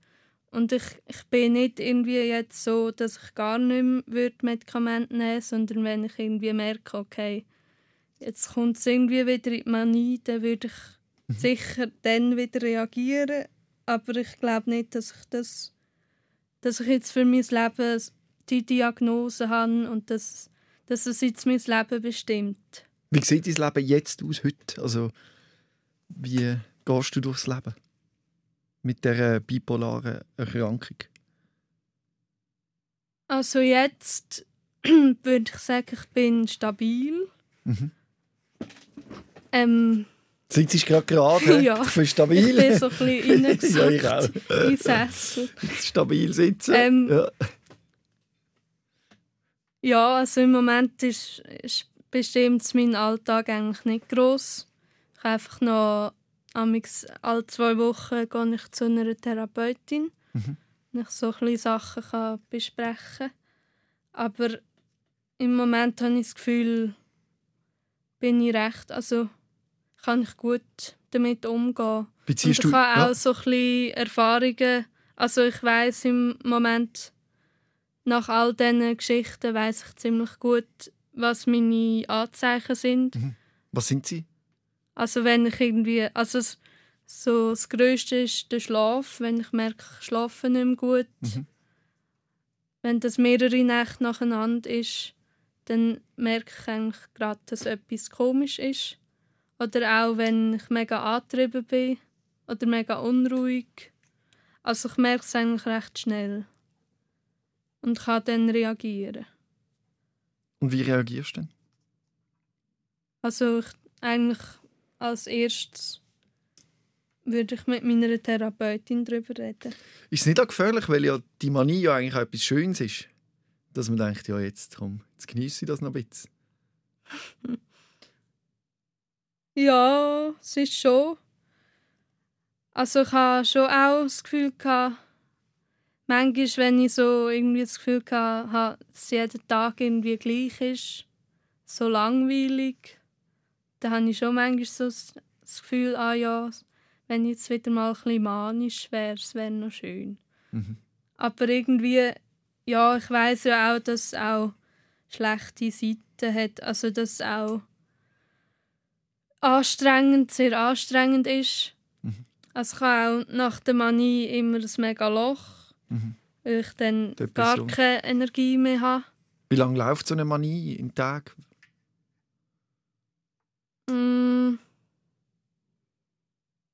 Und ich, ich bin nicht irgendwie jetzt so, dass ich gar nicht mehr würde Medikamente nehmen sondern wenn ich irgendwie merke, okay, jetzt kommt es irgendwie wieder in die Manie, dann würde ich sicher dann wieder reagieren. Aber ich glaube nicht, dass ich das dass ich jetzt für mein Leben die Diagnose habe und dass, dass es jetzt mein Leben bestimmt. Wie sieht dein Leben jetzt aus, heute? Also, wie gehst du durchs Leben? Mit dieser bipolaren Erkrankung? Also jetzt <clears throat> würde ich sagen, ich bin stabil. Mhm. Ähm, Sitzt ist gerade gerade, <laughs> Ja. ich bin stabil. ich bin so ein bisschen <laughs> ja, ich reingesackt auch. in den Sessel. Stabil sitzen. Ähm, ja. Ja, also im Moment ist, ist bestimmt mein Alltag eigentlich nicht gross. Ich habe einfach noch amigs alle zwei Wochen gehe ich zu einer Therapeutin, Mhm. und ich so ein bisschen Sachen kann besprechen Aber im Moment habe ich das Gefühl, bin ich recht, also kann ich gut damit umgehen. Beziehst und ich du... habe auch ja. so ein Erfahrungen. Also ich weiß im Moment, nach all diesen Geschichten, weiß ich ziemlich gut, was meine Anzeichen sind. Was sind sie? Also wenn ich irgendwie, also so das Größte ist der Schlaf, wenn ich merke, ich schlafe nicht mehr gut. Mhm. Wenn das mehrere Nächte nacheinander ist, dann merke ich eigentlich gerade, dass etwas komisch ist. Oder auch wenn ich mega angetrieben bin oder mega unruhig. Also ich merke es eigentlich recht schnell. Und kann dann reagieren. Und wie reagierst du denn? Also ich, eigentlich als erstes würde ich mit meiner Therapeutin darüber reden. Ist es nicht auch gefährlich, weil ja die Manie ja eigentlich auch etwas Schönes ist? Dass man denkt, ja jetzt komm, jetzt genieße ich das noch ein bisschen. <laughs> Ja, es ist schon. Also ich habe schon auch das Gefühl gehabt, manchmal, wenn ich so irgendwie das Gefühl hatte, dass jeder Tag irgendwie gleich ist, so langweilig, dann habe ich schon manchmal so das Gefühl, ah ja, wenn ich jetzt wieder mal ein bisschen manisch wäre, es wäre noch schön. Mhm. Aber irgendwie, ja, ich weiß ja auch, dass es auch schlechte Seiten hat, also dass es auch anstrengend, sehr anstrengend ist. Mhm. Also ich habe auch nach der Manie immer ein mega Loch, Mhm. weil ich dann gar Depression. keine Energie mehr habe. Wie lange läuft so eine Manie im Tag? Mm.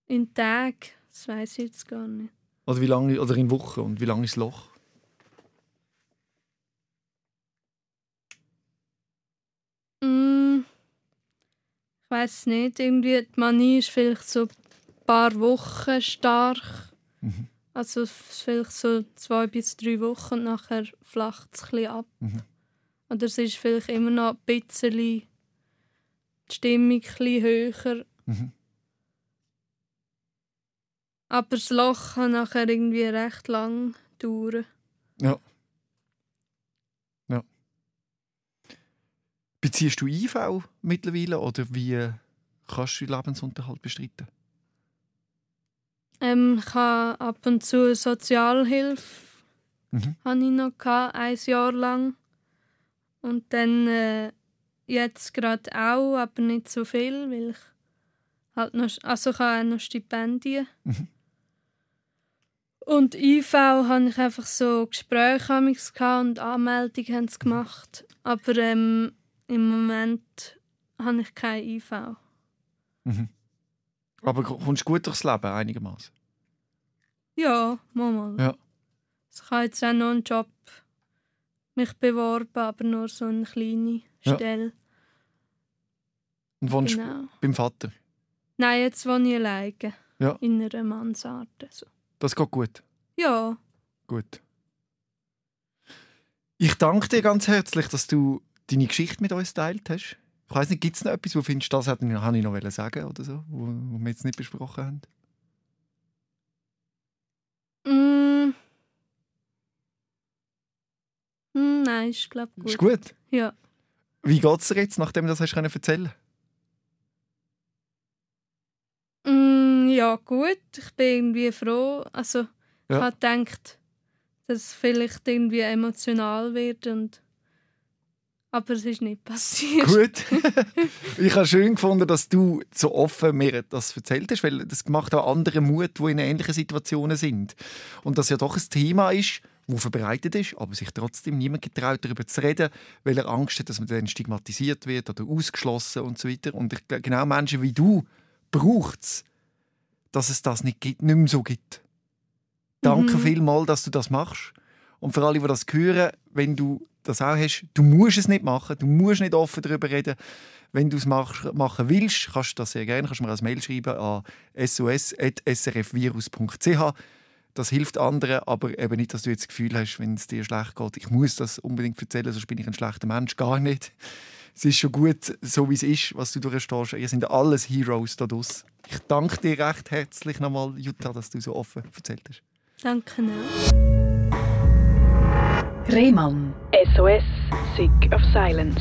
In Tag, das weiß ich jetzt gar nicht. Oder wie lange oder in Wochen und wie lange ist das Loch? Mm. Ich weiß nicht, irgendwie die Manie ist vielleicht so ein paar Wochen stark. Mhm. Also vielleicht so zwei bis drei Wochen und nachher flacht es ein ab. Mhm. Oder es ist vielleicht immer noch ein bisschen die Stimmung bisschen höher. Mhm. Aber das Loch kann nachher irgendwie recht lang dauern. Ja. Ja. Beziehst du IV mittlerweile oder wie kannst du Lebensunterhalt bestreiten? Ähm, ich habe ab und zu Sozialhilfe Mhm. habe ich noch gehabt, ein Jahr lang. Und dann äh, jetzt gerade auch, aber nicht so viel, weil ich halt noch, also ich habe auch noch Stipendien. Mhm. Und IV habe ich einfach so Gespräche und Anmeldungen haben sie gemacht. Aber ähm, im Moment habe ich kein IV. Mhm. Aber ko- kommst du gut durchs Leben einigermaßen? Ja, mal mal. Ja. Ich habe jetzt auch noch einen Job mich beworben, aber nur so eine kleine Ja. Stelle. Und wohnst Genau. beim Vater? Nein, jetzt wohne ich alleine. Ja. In einer Mansarde. So. Das geht gut. Ja, Gut. Ich danke dir ganz herzlich, dass du deine Geschichte mit uns teilt hast. Ich weiß nicht, gibt es noch etwas, wo du findest, das hätte ich ich noch sagen oder so, wo, wo wir jetzt nicht besprochen haben? mm. Mm, nein, ist glaube gut. Ist gut. Ja. Wie geht es dir jetzt, nachdem du das hast erzählen Mm, ja, gut. Ich bin irgendwie froh. Also, ich Ja. habe gedacht, dass es vielleicht irgendwie emotional wird. Und... Aber es ist nicht passiert. Gut. <laughs> ich habe schön gefunden, dass du so offen mir das erzählt hast, weil das macht auch andere Mut, die in ähnlichen Situationen sind. Und das ja doch ein Thema ist, wo verbreitet ist, aber sich trotzdem niemand getraut, darüber zu reden, weil er Angst hat, dass man dann stigmatisiert wird oder ausgeschlossen und so weiter. Und ich genau Menschen wie du braucht es, dass es das nicht, gibt, nicht mehr so gibt. Danke Mhm. vielmals, dass du das machst. Und für alle, die das hören, wenn du das auch hast, du musst es nicht machen, du musst nicht offen darüber reden. Wenn du es mach, machen willst, kannst du das sehr gerne, kannst du mir als Mail schreiben an sos.srfvirus.ch. Das hilft anderen, aber eben nicht, dass du jetzt das Gefühl hast, wenn es dir schlecht geht, ich muss das unbedingt erzählen, sonst bin ich ein schlechter Mensch. Gar nicht. Es ist schon gut, so wie es ist, was du durchstehst. Ihr sind alles Heroes da. Ich danke dir recht herzlich nochmal, Jutta, dass du so offen erzählt hast. Danke auch. Rehmann. SOS, Sick of Silence.